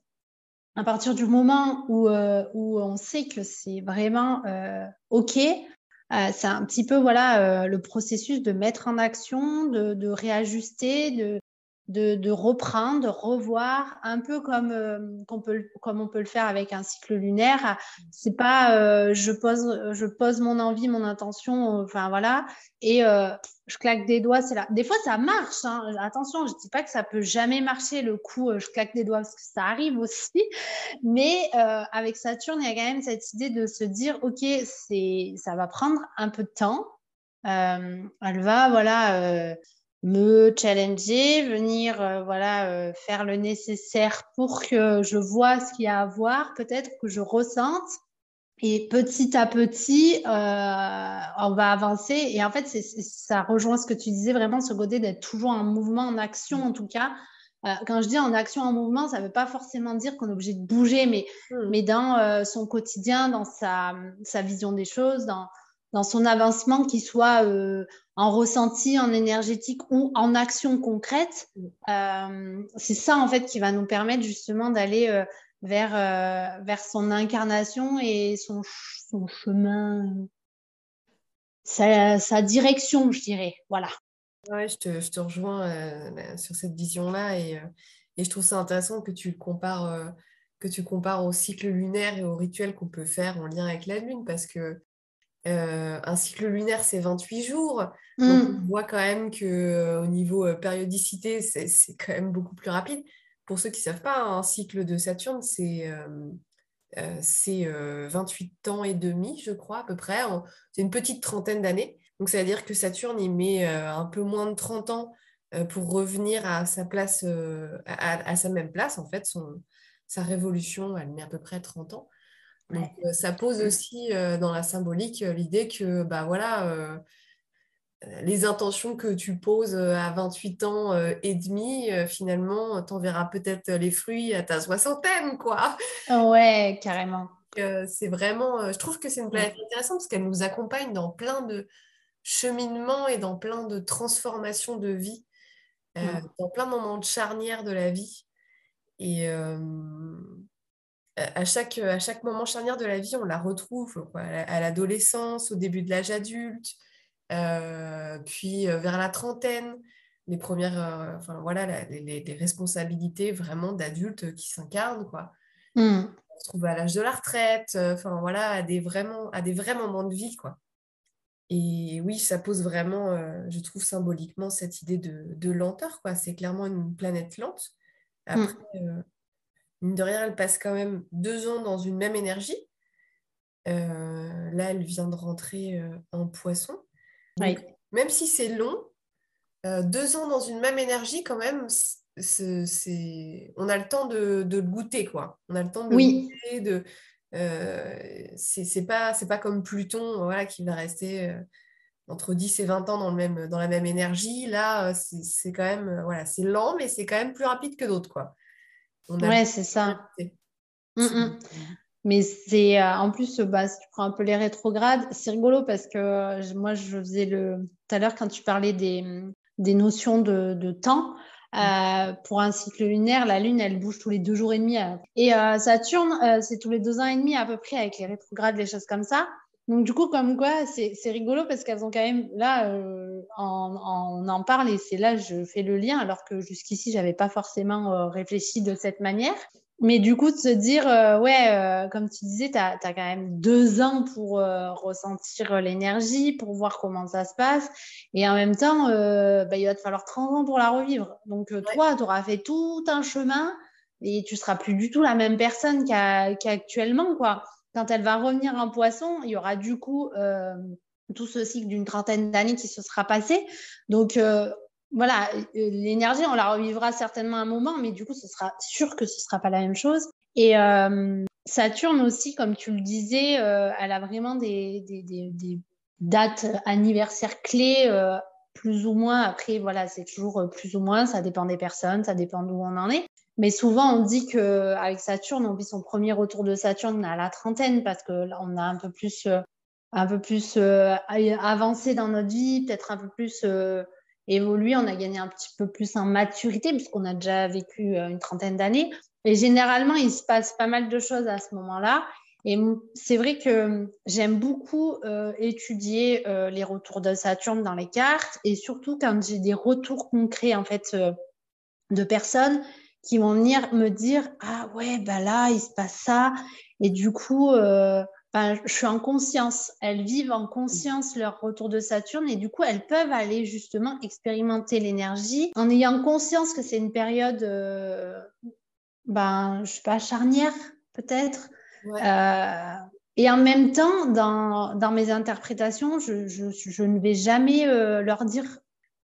[SPEAKER 1] à partir du moment où, euh, où on sait que c'est vraiment euh, OK, euh, c'est un petit peu voilà euh, le processus de mettre en action, de, de réajuster, de, de, reprendre, de revoir, un peu comme, euh, qu'on peut, comme on peut le faire avec un cycle lunaire. C'est pas euh, je, pose, je pose mon envie, mon intention, enfin voilà, et euh, je claque des doigts, c'est là. Des fois, ça marche. Hein. Attention, je dis pas que ça peut jamais marcher le coup, je claque des doigts, parce que ça arrive aussi. Mais avec Saturne, il y a quand même cette idée de se dire, OK, c'est, ça va prendre un peu de temps. elle va, voilà me challenger, venir euh, voilà euh, faire le nécessaire pour que je vois ce qu'il y a à voir, peut-être que je ressente. Et petit à petit, euh, on va avancer. Et en fait, c'est, ça rejoint ce que tu disais vraiment, ce côté d'être toujours en mouvement, en action en tout cas. quand je dis en action, en mouvement, ça ne veut pas forcément dire qu'on est obligé de bouger, mais, mmh. mais dans son quotidien, dans sa, sa vision des choses, dans, dans son avancement, qu'il soit euh, en ressenti, en énergétique ou en action concrète. Euh, c'est ça, en fait, qui va nous permettre justement d'aller euh, vers, vers son incarnation et son, chemin, sa, direction, je dirais. Voilà.
[SPEAKER 2] Ouais, je te, rejoins sur cette vision-là et, et, je trouve ça intéressant que tu compares que tu compares au cycle lunaire et au rituel qu'on peut faire en lien avec la Lune, parce que euh, un cycle lunaire, c'est 28 jours. Donc, hmm. on voit quand même qu'au euh, niveau euh, périodicité, c'est quand même beaucoup plus rapide. Pour ceux qui ne savent pas, un cycle de Saturne, c'est 28 ans et demi, je crois, à peu près. C'est une petite trentaine d'années. Donc, ça veut dire que Saturne, il met un peu moins de 30 ans pour revenir à sa place, à, sa même place, en fait. Son, sa révolution, elle met à peu près 30 ans. Donc, euh, ça pose aussi euh, dans la symbolique euh, l'idée que, bah voilà, les intentions que tu poses à 28 ans et demi, finalement, t'en verras peut-être les fruits à ta soixantaine, quoi.
[SPEAKER 1] Ouais, carrément.
[SPEAKER 2] c'est vraiment, je trouve que c'est une planète intéressante parce qu'elle nous accompagne dans plein de cheminements et dans plein de transformations de vie, dans plein de moments de charnière de la vie. Et, à chaque, à chaque moment charnière de la vie, on la retrouve à l'adolescence, au début de l'âge adulte, euh, puis euh, vers la trentaine, les premières, euh, voilà, les, responsabilités vraiment d'adultes qui s'incarnent, quoi. Mmh. se retrouve à l'âge de la retraite, enfin voilà, à des, vraiment, à des vrais moments de vie, quoi. Et oui, ça pose vraiment, je trouve symboliquement, cette idée de, lenteur, quoi. C'est clairement une planète lente. Après, mmh. Mine de rien, elle passe quand même deux ans dans une même énergie. là, elle vient de rentrer en poisson. Même si c'est long, deux ans dans une même énergie, quand même, c'est, on a le temps de, le goûter, quoi. On a le temps de
[SPEAKER 1] oui.
[SPEAKER 2] goûter, de. Euh, c'est pas, pas comme Pluton voilà, qui va rester euh, entre 10 et 20 ans dans, le même, dans la même énergie. Là, euh, c'est quand même voilà, c'est lent, mais c'est quand même plus rapide que d'autres. Quoi.
[SPEAKER 1] Ouais, c'est ça. Mm, mm. Mais c'est en plus, bah, si tu prends un peu les rétrogrades, c'est rigolo parce que moi, je faisais le. Tout à l'heure, quand tu parlais des, des notions de, de temps, euh, pour un cycle lunaire, la Lune, elle bouge tous les deux jours et demi. Euh. Et euh, Saturne, c'est tous les deux ans et demi à peu près avec les rétrogrades, les choses comme ça. Donc du coup, comme quoi, c'est rigolo parce qu'elles ont quand même, là, on, en parle et c'est là je fais le lien, alors que jusqu'ici, j'avais pas forcément réfléchi de cette manière. Mais du coup, de se dire, euh, ouais, euh, comme tu disais, tu as, quand même deux ans pour euh, ressentir l'énergie, pour voir comment ça se passe. Et en même temps, bah, il va te falloir 30 ans pour la revivre. Donc, toi, tu auras fait tout un chemin et tu seras plus du tout la même personne qu'actuellement. quoi. Quand elle va revenir en poisson, il y aura du coup tout ce cycle d'une trentaine d'années qui se sera passé. Donc, voilà, euh, l'énergie, on la revivra certainement un moment, mais du coup, ce sera sûr que ce ne sera pas la même chose. Et euh, Saturne aussi, comme tu le disais, euh, elle a vraiment des, dates anniversaires clés, plus ou moins. Après, voilà, c'est toujours plus ou moins, ça dépend des personnes, ça dépend d'où on en est. Mais souvent, on dit qu'avec Saturne, on vit son premier retour de Saturne à la trentaine parce que on a un peu plus, un peu plus avancé dans notre vie, peut-être un peu plus évolué, on a gagné un petit peu plus en maturité puisqu'on a déjà vécu euh, une trentaine d'années. Et généralement, il se passe pas mal de choses à ce moment-là. Et c'est vrai que j'aime beaucoup euh, étudier euh, les retours de Saturne dans les cartes et surtout quand j'ai des retours concrets en fait de personnes qui vont venir me dire ah ouais bah là il se passe ça et du coup je suis en conscience. Elles vivent en conscience leur retour de Saturne et du coup, elles peuvent aller justement expérimenter l'énergie en ayant conscience que c'est une période, euh, ben, je sais pas, charnière peut-être. Euh, et en même temps, dans, dans mes interprétations, je, je, je, ne vais jamais euh, leur dire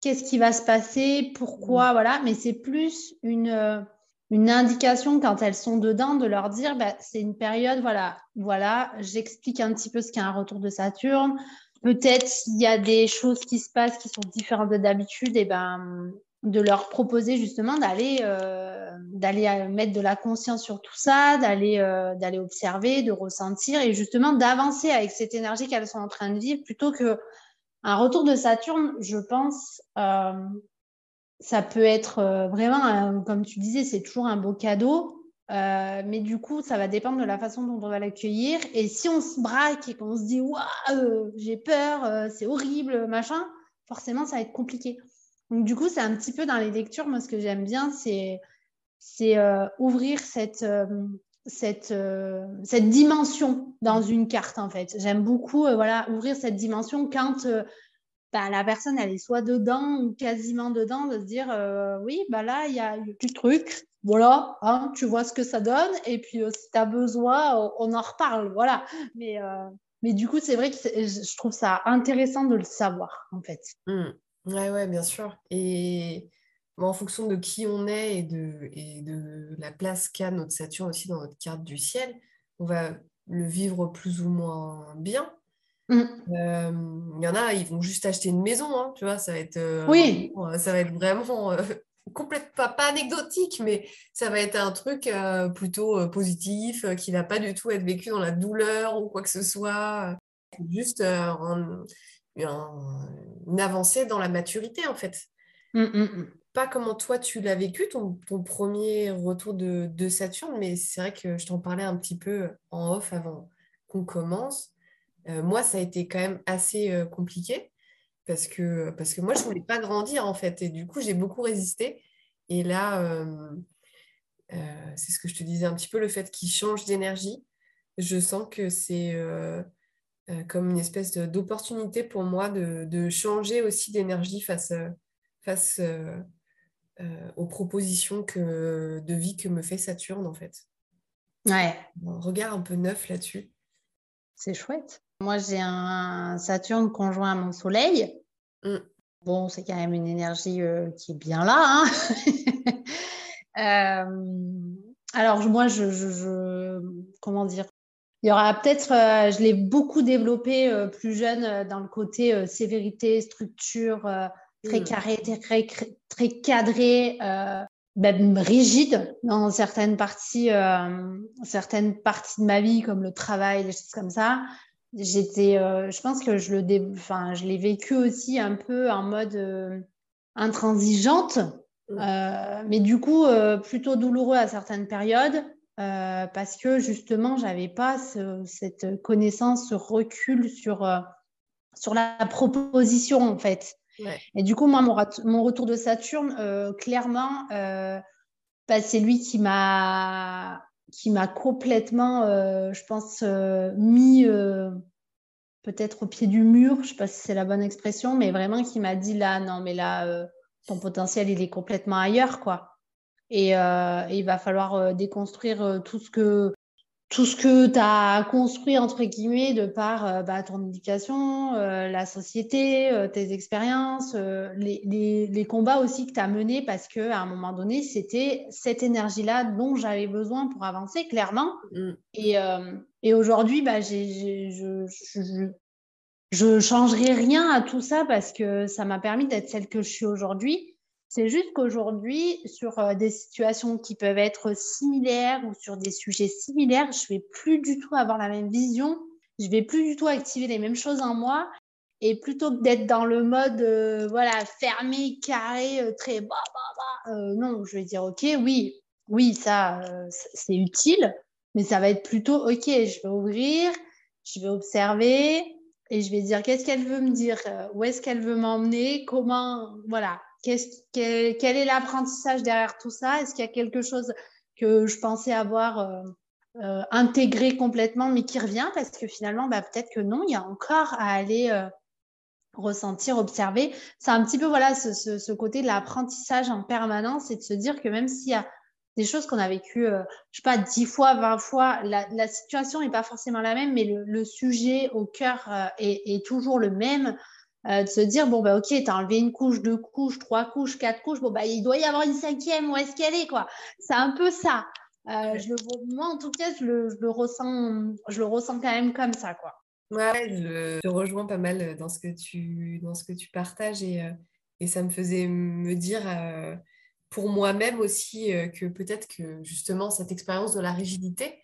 [SPEAKER 1] qu'est-ce qui va se passer, pourquoi, voilà, mais c'est plus une une indication quand elles sont dedans de leur dire bah, c'est une période, voilà, voilà, j'explique un petit peu ce qu'est un retour de Saturne. Peut-être s'il y a des choses qui se passent qui sont différentes de d'habitude, et ben de leur proposer justement d'aller euh, d'aller euh, mettre de la conscience sur tout ça, d'aller euh, d'aller observer, de ressentir et justement d'avancer avec cette énergie qu'elles sont en train de vivre plutôt que un retour de Saturne, je pense, ça peut être euh, vraiment, comme tu disais, c'est toujours un beau cadeau. Euh, mais du coup, ça va dépendre de la façon dont on va l'accueillir. Et si on se braque et qu'on se dit, waouh, euh, j'ai peur, c'est horrible, machin, forcément, ça va être compliqué. Donc, du coup, c'est un petit peu dans les lectures, moi, ce que j'aime bien, c'est ouvrir cette, cette, cette dimension dans une carte, en fait. J'aime beaucoup, voilà, ouvrir cette dimension quand bah, la personne, elle est soit dedans ou quasiment dedans, de se dire euh, oui, bah là, il y a du truc, voilà, hein, tu vois ce que ça donne, et puis euh, si tu as besoin, on en reparle, voilà. Mais, euh, mais du coup, c'est vrai que je trouve ça intéressant de le savoir, en fait.
[SPEAKER 2] Mmh. Ouais, ouais, bien sûr. Et en fonction de qui on est et de, et de la place qu'a notre Saturne aussi dans notre carte du ciel, on va le vivre plus ou moins bien. Mm. Euh, il y en a, ils vont juste acheter une maison, hein, tu vois, ça va être, euh,
[SPEAKER 1] oui.
[SPEAKER 2] ça va être vraiment euh, complètement, pas, anecdotique, mais ça va être un truc plutôt positif, qui va pas du tout être vécu dans la douleur ou quoi que ce soit. Juste une avancée dans la maturité, en fait.
[SPEAKER 1] Mm, mm,
[SPEAKER 2] pas comment toi tu l'as vécu, ton, premier retour de, de Saturne, mais c'est vrai que je t'en parlais un petit peu en off avant qu'on commence. Euh, moi, ça a été quand même assez euh, compliqué parce que, parce que moi, je ne voulais pas grandir en fait. Et du coup, j'ai beaucoup résisté. Et là, euh, c'est ce que je te disais un petit peu, le fait qu'il change d'énergie. Je sens que c'est comme une espèce d'opportunité pour moi de, changer aussi d'énergie face, face aux propositions que, de vie que me fait Saturne, en fait.
[SPEAKER 1] Ouais.
[SPEAKER 2] Un regard un peu neuf là-dessus.
[SPEAKER 1] C'est chouette. Moi, j'ai un Saturne conjoint à mon Soleil. Mm. Bon, c'est quand même une énergie euh, qui est bien là. Hein. Euh, alors, moi, je, Comment dire? Il y aura peut-être. Euh, je l'ai beaucoup développé plus jeune dans le côté sévérité, structure, très mm. carré, très, très cadré même rigide dans certaines parties, euh, certaines parties de ma vie, comme le travail, des choses comme ça. J'étais, euh, je pense que je le, enfin, je l'ai vécu aussi un peu en mode euh, intransigeante, mm. mais du coup plutôt douloureux à certaines périodes. parce que justement, j'avais pas cette connaissance, ce recul sur, sur la proposition en fait. Et du coup, moi, mon, retour de Saturne, euh, clairement, euh, bah, c'est lui qui m'a complètement, euh, je pense, mis peut-être au pied du mur, je ne sais pas si c'est la bonne expression, mais vraiment qui m'a dit là, non, mais là, ton potentiel, il est complètement ailleurs, quoi. Et il va falloir déconstruire tout ce que tout ce que tu as construit, entre guillemets, de par euh, bah, ton éducation, euh, la société, euh, tes expériences, les, les, les, combats aussi que tu as menés, parce qu'à un moment donné, c'était cette énergie-là dont j'avais besoin pour avancer, clairement. Mm. Et, et aujourd'hui, bah, je, je, je changerai rien à tout ça parce que ça m'a permis d'être celle que je suis aujourd'hui. C'est juste qu'aujourd'hui, sur euh, des situations qui peuvent être similaires ou sur des sujets similaires, je vais plus du tout avoir la même vision. Je vais plus du tout activer les mêmes choses en moi. Et plutôt que d'être dans le mode euh, voilà fermé, carré, euh, très bah, bah, bah, non, je vais dire ok, oui, oui, ça c'est utile, mais ça va être plutôt ok, je vais ouvrir, je vais observer et je vais dire qu'est-ce qu'elle veut me dire, où est-ce qu'elle veut m'emmener, comment, voilà, quel, est l'apprentissage derrière tout ça? Est-ce qu'il y a quelque chose que je pensais avoir euh, euh, intégré complètement, mais qui revient? Parce que finalement, bah, peut-être que non, il y a encore à aller euh, ressentir, observer. C'est un petit peu voilà ce, ce, côté de l'apprentissage en permanence et de se dire que même s'il y a des choses qu'on a vécues, je sais pas, dix fois, vingt fois, la, la situation n'est pas forcément la même, mais le, le sujet au cœur est, est, toujours le même. Euh, de se dire bon bah ok t'as enlevé une couche deux couches trois couches quatre couches bon bah il doit y avoir une cinquième où est-ce qu'elle est quoi? C'est un peu ça. Euh, je le moi en tout cas je le, je le, ressens je le ressens quand même comme ça quoi.
[SPEAKER 2] Ouais je, rejoins pas mal dans ce que tu dans ce que tu partages et, euh, et ça me faisait me dire pour moi-même aussi que peut-être que justement cette expérience de la rigidité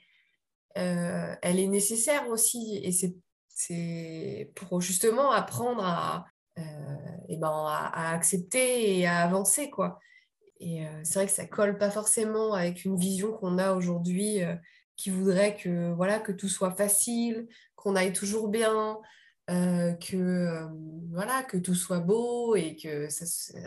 [SPEAKER 2] elle est nécessaire aussi et c'est c'est pour justement apprendre à, et euh, eh ben, à, accepter et à avancer. quoi. Et euh, c'est vrai que ça colle pas forcément avec une vision qu'on a aujourd'hui euh, qui voudrait que, voilà, que tout soit facile, qu'on aille toujours bien, que, voilà, que tout soit beau et que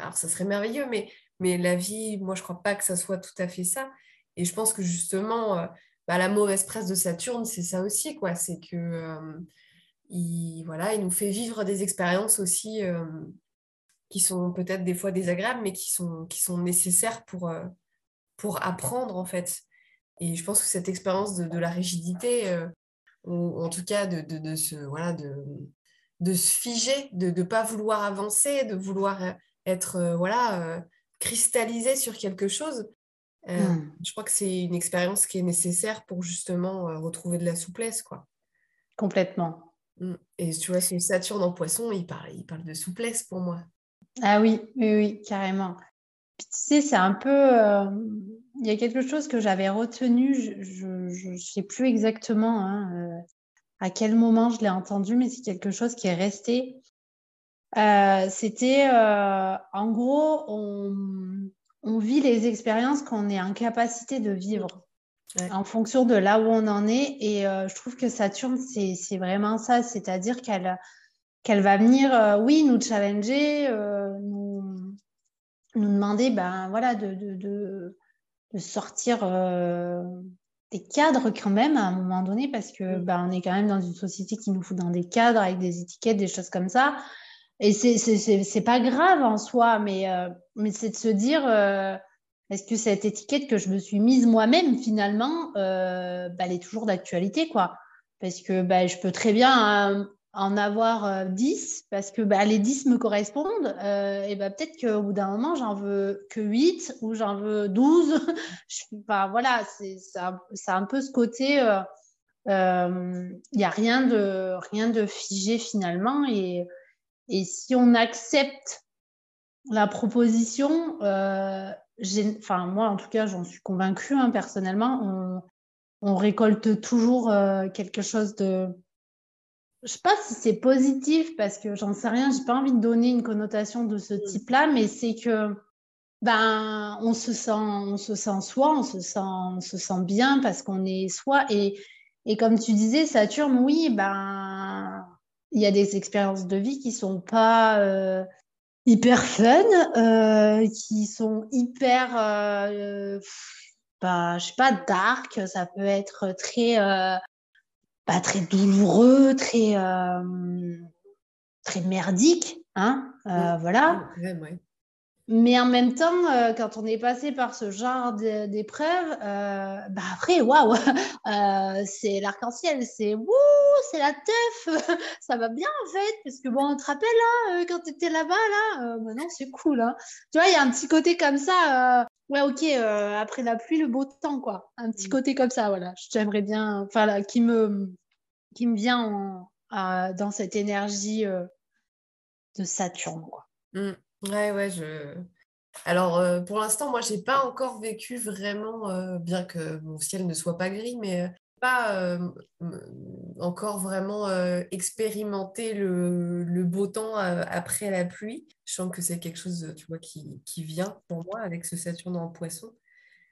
[SPEAKER 2] alors ça serait merveilleux, mais, mais la vie, moi je crois pas que ça soit tout à fait ça. Et je pense que justement, bah, la mauvaise presse de Saturne, c'est ça aussi, quoi. C'est que il, voilà, il nous fait vivre des expériences aussi euh, qui sont peut-être des fois désagréables, mais qui sont, qui sont nécessaires pour, euh, pour apprendre en fait. Et je pense que cette expérience de, la rigidité, euh, ou en tout cas de, de, se, voilà, de, de se figer, de ne pas vouloir avancer, de vouloir être voilà, cristallisé sur quelque chose, hmm. je crois que c'est une expérience qui est nécessaire pour justement retrouver de la souplesse. quoi.
[SPEAKER 1] Complètement.
[SPEAKER 2] Mmh. Et tu vois, son Saturne en poisson, il parle, il parle de souplesse pour moi.
[SPEAKER 1] Ah oui, oui, oui, carrément. tu sais, c'est un peu. Euh, il y a quelque chose que j'avais retenu, je ne sais plus exactement hein, euh, à quel moment je l'ai entendu, mais c'est quelque chose qui est resté. Euh, c'était, en gros, on, on vit les expériences qu'on est en capacité de vivre en fonction de là où on en est. Et euh, je trouve que Saturne, c'est vraiment ça, c'est-à-dire qu'elle qu'elle va venir, euh, oui, nous challenger, euh, nous, nous, demander ben, voilà, de, de, de sortir des cadres quand même à un moment donné parce que mm. on est quand même dans une société qui nous fout dans des cadres avec des étiquettes, des choses comme ça. Et c'est pas grave en soi, mais, mais c'est de se dire est-ce que cette étiquette que je me suis mise moi-même finalement, euh, bah, elle est toujours d'actualité quoi Parce que bah, je peux très bien en avoir 10 parce que bah, les 10 me correspondent. et bah, peut-être qu'au bout d'un moment, j'en veux que 8 ou j'en veux 12. je, voilà, c'est un, un, peu ce côté. Il n'y a rien de, rien de figé finalement. Et et si on accepte la proposition, euh, enfin moi en tout cas j'en suis convaincue hein, personnellement, on, récolte toujours euh, quelque chose de, je sais pas si c'est positif parce que j'en sais rien, j'ai pas envie de donner une connotation de ce type-là, mais c'est que ben on se sent, on se sent soi, on se sent, on se sent bien parce qu'on est soi. Et et comme tu disais Saturne, oui ben il y a des expériences de vie qui sont pas euh, hyper fun, euh, qui sont hyper, euh, bah, je sais pas, dark. Ça peut être très, pas très douloureux, très, très merdique, hein, voilà. Mais en même temps, euh, quand on est passé par ce genre d'épreuve, euh, bah après, waouh, euh, c'est l'arc-en-ciel, c'est wouh, c'est la teuf, ça va bien en fait, parce que bon, on te rappelle là, quand tu étais là-bas, là, maintenant bah c'est cool. Hein. Tu vois, il y a un petit côté comme ça, ouais, ok, après la pluie, le beau temps, quoi. Un petit mmh. côté comme ça, voilà. J'aimerais bien, enfin, là, qui me, qui me vient dans cette énergie de Saturne, quoi.
[SPEAKER 2] Mmh. Ouais, ouais, je. Alors, euh, pour l'instant, moi, j'ai pas encore vécu vraiment, euh, bien que mon ciel ne soit pas gris, mais euh, pas encore vraiment expérimenté le, beau temps après la pluie. Je sens que c'est quelque chose, tu vois, qui, vient pour moi avec ce Saturne en poisson.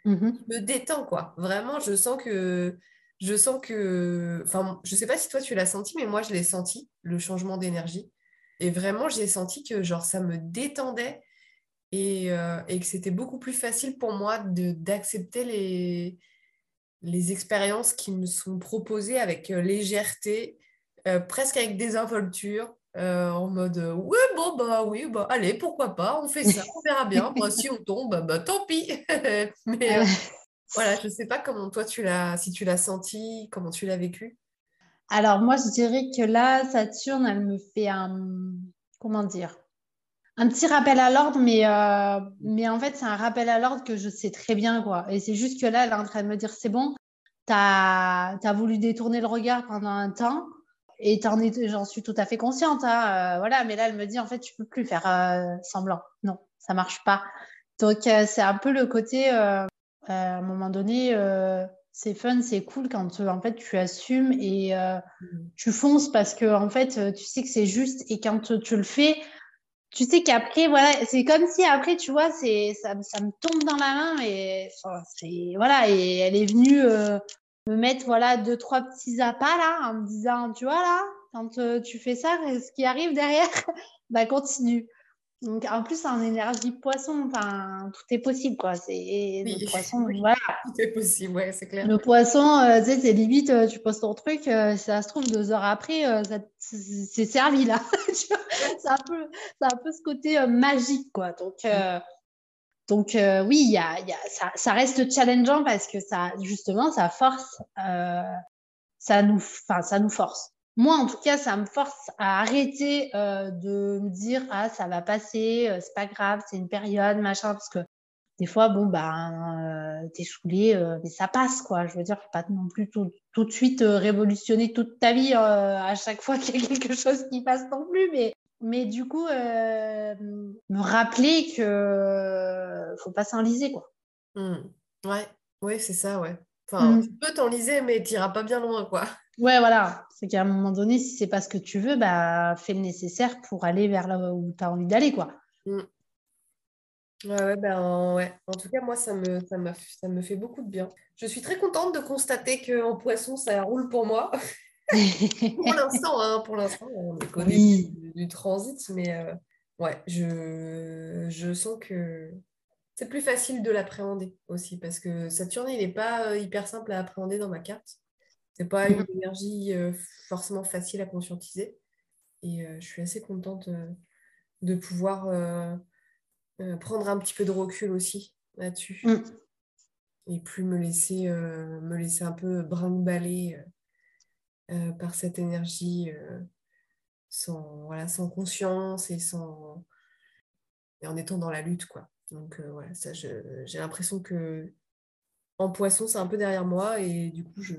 [SPEAKER 2] Mmh me détend, quoi. Vraiment, je sens que. Je sens que. Enfin, je sais pas si toi tu l'as senti, mais moi, je l'ai senti, le changement d'énergie. Et vraiment, j'ai senti que genre ça me détendait et, euh, et que c'était beaucoup plus facile pour moi d'accepter les, les expériences qui me sont proposées avec euh, légèreté, euh, presque avec désinvolture, en mode oui, bon, bah oui, bah allez, pourquoi pas, on fait ça, on verra bien. Moi, si on tombe, bah, bah tant pis. Mais voilà, je ne sais pas comment toi tu l'as, si tu l'as senti, comment tu l'as vécu.
[SPEAKER 1] Alors moi, je dirais que là, Saturne, elle me fait un, comment dire, un petit rappel à l'ordre, mais, euh, mais en fait, c'est un rappel à l'ordre que je sais très bien, quoi. Et c'est juste que là, elle est en train de me dire, c'est bon, tu as, voulu détourner le regard pendant un temps, et j'en suis tout à fait consciente, hein, euh, voilà. Mais là, elle me dit, en fait, tu peux plus faire euh, semblant. Non, ça marche pas. Donc, c'est un peu le côté, à un moment donné, c'est fun, c'est cool quand euh, en fait tu assumes et euh, mm. tu fonces parce que en fait euh, tu sais que c'est juste et quand tu le fais, tu sais qu'après voilà, c'est comme si après tu vois c'est ça, me tombe dans la main et c'est voilà et elle est venue me mettre voilà deux trois petits appâts là en me disant tu vois là quand tu fais ça ce qui arrive derrière? Bah continue donc, en plus, en énergie poisson, tout est possible, quoi. C'est le poisson, voilà.
[SPEAKER 2] Tout est possible, ouais, c'est clair.
[SPEAKER 1] Le poisson, euh, tu sais, c'est limite, euh, tu poses ton truc, euh, ça se trouve deux heures après, c'est servi là. c'est un peu, un peu ce côté magique, quoi. Donc, donc oui, y a, y a, ça, ça, reste challengeant parce que ça, justement, ça force, ça nous, ça nous force moi, en tout cas, ça me force à arrêter euh, de me dire ah ça va passer, euh, c'est pas grave, c'est une période machin parce que des fois bon ben euh, t'es saoulé, mais ça passe quoi. Je veux dire, faut pas non plus tout, tout de suite révolutionner toute ta vie à chaque fois qu'il y a quelque chose qui passe non plus, mais mais du coup me rappeler que faut pas s'enliser quoi.
[SPEAKER 2] Mmh. Ouais, ouais c'est ça ouais. Enfin, mmh. tu peux t'enliser, mais tu n'iras pas bien loin, quoi.
[SPEAKER 1] Ouais, voilà. C'est qu'à un moment donné, si c'est pas ce que tu veux, bah, fais le nécessaire pour aller vers là où tu as envie d'aller, quoi.
[SPEAKER 2] Mm. Ouais, ouais, ben, ouais. En tout cas, moi, ça me, ça, ça me fait beaucoup de bien. Je suis très contente de constater qu'en poisson, ça roule pour moi. pour l'instant, hein, pour l'instant, on est connu du, transit, mais euh, ouais, je, je sens que c'est plus facile de l'appréhender aussi parce que Saturne, il n'est pas euh, hyper simple à appréhender dans ma carte. C'est pas une énergie euh, forcément facile à conscientiser. Et euh, je suis assez contente de pouvoir prendre un petit peu de recul aussi là-dessus. Mm. Et plus me laisser, me laisser un peu brinque-baller par cette énergie sans, voilà, sans conscience et, sans... et en étant dans la lutte. quoi. Donc euh, voilà, ça, j'ai l'impression que en poisson, c'est un peu derrière moi et du coup, je,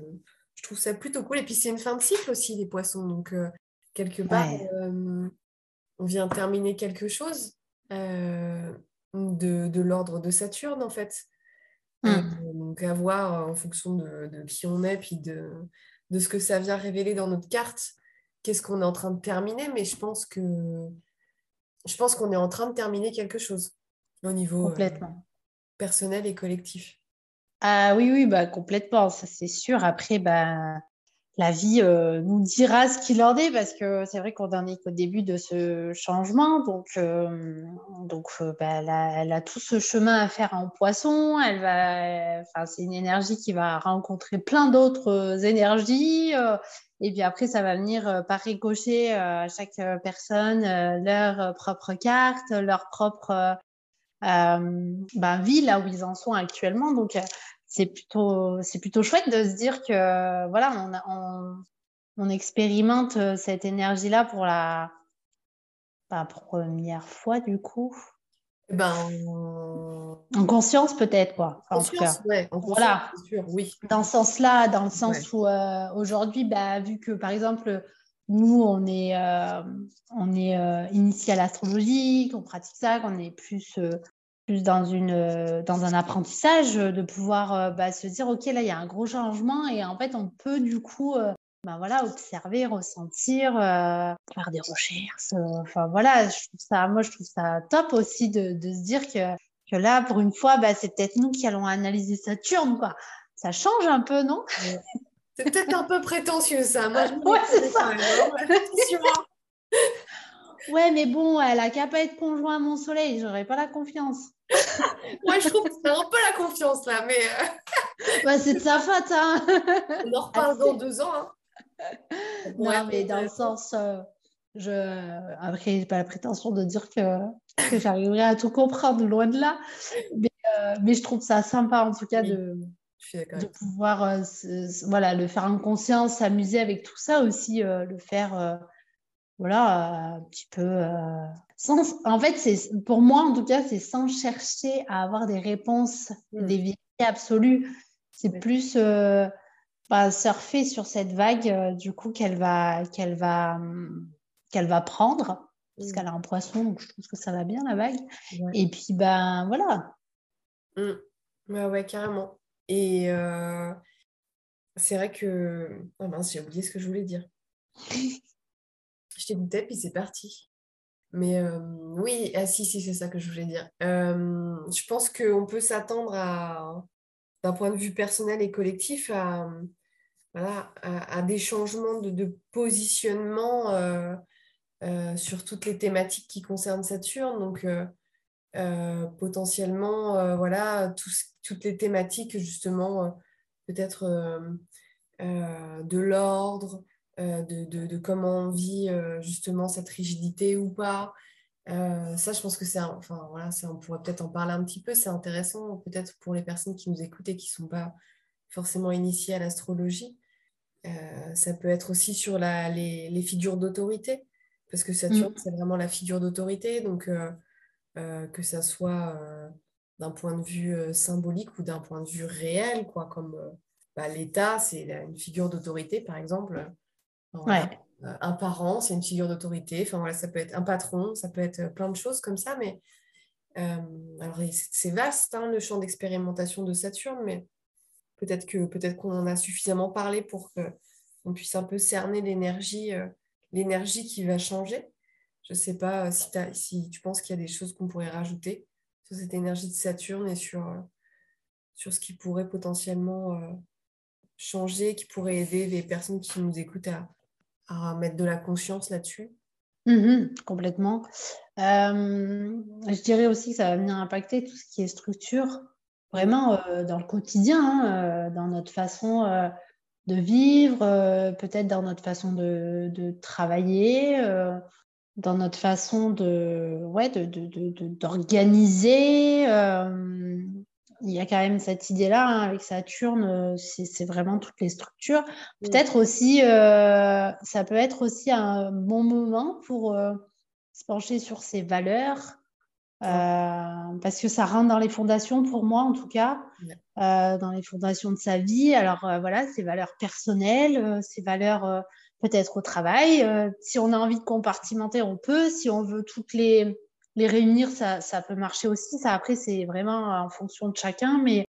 [SPEAKER 2] je, trouve ça plutôt cool. Et puis, c'est une fin de cycle aussi, les poissons. Donc, euh, quelque part, euh, on vient terminer quelque chose de, de l'ordre de Saturne, en fait. Mmh. donc, à voir en fonction de, de, qui on est, puis de, de ce que ça vient révéler dans notre carte, qu'est-ce qu'on est en train de terminer. Mais je pense que je pense qu'on est en train de terminer quelque chose au niveau euh, personnel et collectif.
[SPEAKER 1] Ah oui, oui, bah, complètement, ça c'est sûr. Après, bah, la vie euh, nous dira ce qu'il en est parce que c'est vrai qu'on en est qu'au début de ce changement. Donc, euh, donc bah, elle, a, tout ce chemin à faire en poisson. Elle va, enfin, c'est une énergie qui va rencontrer plein d'autres énergies. et puis après, ça va venir par ricochet à chaque personne leur propre carte, leur propre euh, ben, vie là où ils en sont actuellement. Donc, euh, c'est plutôt, c'est plutôt chouette de se dire que voilà, on, on, expérimente euh, cette énergie-là pour la première fois du coup.
[SPEAKER 2] Eh ben,
[SPEAKER 1] en conscience peut-être quoi.
[SPEAKER 2] En, conscience, Ouais, en voilà. Sûr, oui.
[SPEAKER 1] Dans ce sens-là, dans le sens où aujourd'hui, bah, vu que par exemple nous, on est, euh, on est euh, initié à l'astrologie, qu'on pratique ça, qu'on est plus, euh, plus dans, une, dans un apprentissage, de pouvoir bah, se dire, OK, là, il y a un gros changement et en fait, on peut du coup bah, voilà, observer, ressentir, faire des recherches. Enfin, voilà, je trouve ça, moi, je trouve ça top aussi de, de se dire que, que là, pour une fois, bah, c'est peut-être nous qui allons analyser Saturne, quoi. Ça change un peu, non?
[SPEAKER 2] C'est peut-être un peu prétentieux, ça.
[SPEAKER 1] Moi, ouais, c'est ça. ouais, mais bon, elle a qu'à pas être conjoint à mon soleil, j'aurais pas la confiance.
[SPEAKER 2] Moi, je trouve que c'est un peu la confiance, là, mais.
[SPEAKER 1] Bah, c'est de sa faute, hein.
[SPEAKER 2] On en reparle dans deux ans, hein.
[SPEAKER 1] Non, mais dans le sens. Euh, je... Après, j'ai pas la prétention de dire que, que j'arriverai à tout comprendre, loin de là. Mais, euh, mais je trouve ça sympa, en tout cas, de de pouvoir euh, voilà, le faire en conscience, s'amuser avec tout ça aussi, euh, le faire euh, voilà, un petit peu. Sans, en fait, c'est pour moi, en tout cas, c'est sans chercher à avoir des réponses, mmh. des vérités absolues. C'est plus bah, surfer sur cette vague, du coup, qu'elle va, qu'elle va, qu'elle va prendre, puisqu'elle mmh. a un poisson, donc je trouve que ça va bien, la vague. Et puis, ben voilà.
[SPEAKER 2] Mmh. Ouais, ouais, carrément. Et euh, c'est vrai que. Oh mince, j'ai oublié ce que je voulais dire. je t'écoutais, puis c'est parti. Mais euh, oui, ah si, si, c'est ça que je voulais dire. Euh, je pense qu'on peut s'attendre à, d'un point de vue personnel et collectif, à, voilà, à, des changements de, de positionnement sur toutes les thématiques qui concernent Saturne. Donc, potentiellement, voilà, tout ce toutes les thématiques, justement, euh, peut-être euh, euh, de l'ordre, de, comment on vit justement cette rigidité ou pas. ça, je pense que c'est, enfin voilà, on pourrait peut-être en parler un petit peu. C'est intéressant, peut-être pour les personnes qui nous écoutent et qui ne sont pas forcément initiées à l'astrologie. ça peut être aussi sur la, les, figures d'autorité, parce que Saturne, mm. c'est vraiment la figure d'autorité. Donc, que ça soit d'un point de vue euh, symbolique ou d'un point de vue réel, quoi, comme euh, bah, l'État, c'est une figure d'autorité, par exemple. Euh, un parent, c'est une figure d'autorité. Enfin, voilà, ça peut être un patron, ça peut être plein de choses comme ça, mais alors c'est vaste hein, le champ d'expérimentation de Saturne, mais peut-être que peut-être qu'on en a suffisamment parlé pour qu'on puisse un peu cerner l'énergie, l'énergie qui va changer. Je ne sais pas si, si tu penses qu'il y a des choses qu'on pourrait rajouter sur cette énergie de Saturne et sur, euh, sur ce qui pourrait potentiellement euh, changer, qui pourrait aider les personnes qui nous écoutent à, à mettre de la conscience là-dessus?
[SPEAKER 1] Mmh complètement. je dirais aussi que ça va venir impacter tout ce qui est structure, vraiment dans le quotidien, hein, dans notre façon de vivre, peut-être dans notre façon de, de travailler, dans notre façon de, ouais, d'organiser. De, il y a quand même cette idée-là hein, avec Saturne, c'est vraiment toutes les structures. Peut-être aussi, ça peut être aussi un bon moment pour se pencher sur ses valeurs, parce que ça rentre dans les fondations pour moi en tout cas, dans les fondations de sa vie. Alors voilà, ses valeurs personnelles, ses valeurs peut-être au travail. si on a envie de compartimenter, on peut. Si on veut toutes les les réunir, ça, ça, peut marcher aussi. Ça, après, c'est vraiment en fonction de chacun. Mais,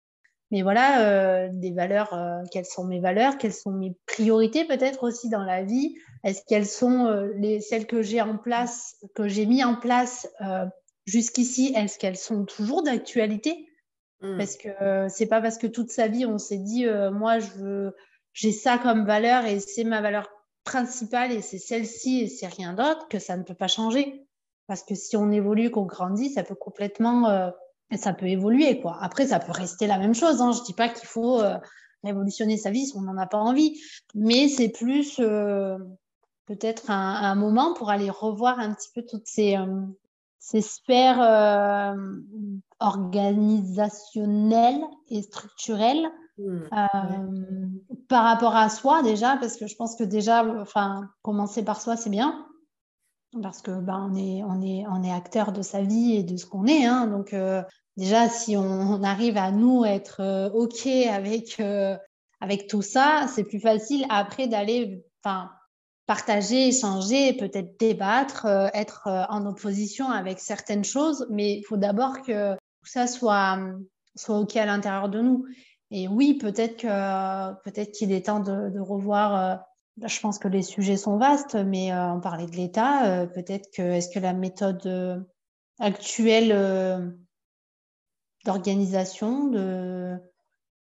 [SPEAKER 1] mais voilà, euh, des valeurs, euh, quelles sont mes valeurs, quelles sont mes priorités peut-être aussi dans la vie. Est-ce qu'elles sont euh, les, celles que j'ai en place, que j'ai mis en place jusqu'ici, est-ce qu'elles sont toujours d'actualité? Mmh. Parce que c'est pas parce que toute sa vie, on s'est dit, moi, je veux, j'ai ça comme valeur et c'est ma valeur principale et c'est celle-ci et c'est rien d'autre que ça ne peut pas changer. Parce que si on évolue, qu'on grandit, ça peut complètement, euh, ça peut évoluer quoi. Après, ça peut rester la même chose. Hein. Je dis pas qu'il faut euh, révolutionner sa vie si on n'en a pas envie, mais c'est plus euh, peut-être un, moment pour aller revoir un petit peu toutes ces, ces sphères organisationnelles et structurelles. Mmh. par rapport à soi déjà parce que je pense que déjà enfin commencer par soi c'est bien parce que ben, on, est, on, est, on est acteur de sa vie et de ce qu'on est. Hein. donc euh, déjà, si on, arrive à nous être euh, OK avec, euh, avec tout ça, c'est plus facile après d'aller partager, échanger, peut-être débattre, être en opposition avec certaines choses. Mais il faut d'abord que ça soit, soit OK à l'intérieur de nous. Et oui, peut-être que peut-être qu'il est temps de, revoir je pense que les sujets sont vastes, mais euh, on parlait de l'État. Euh, peut-être que est-ce que la méthode euh, actuelle d'organisation de,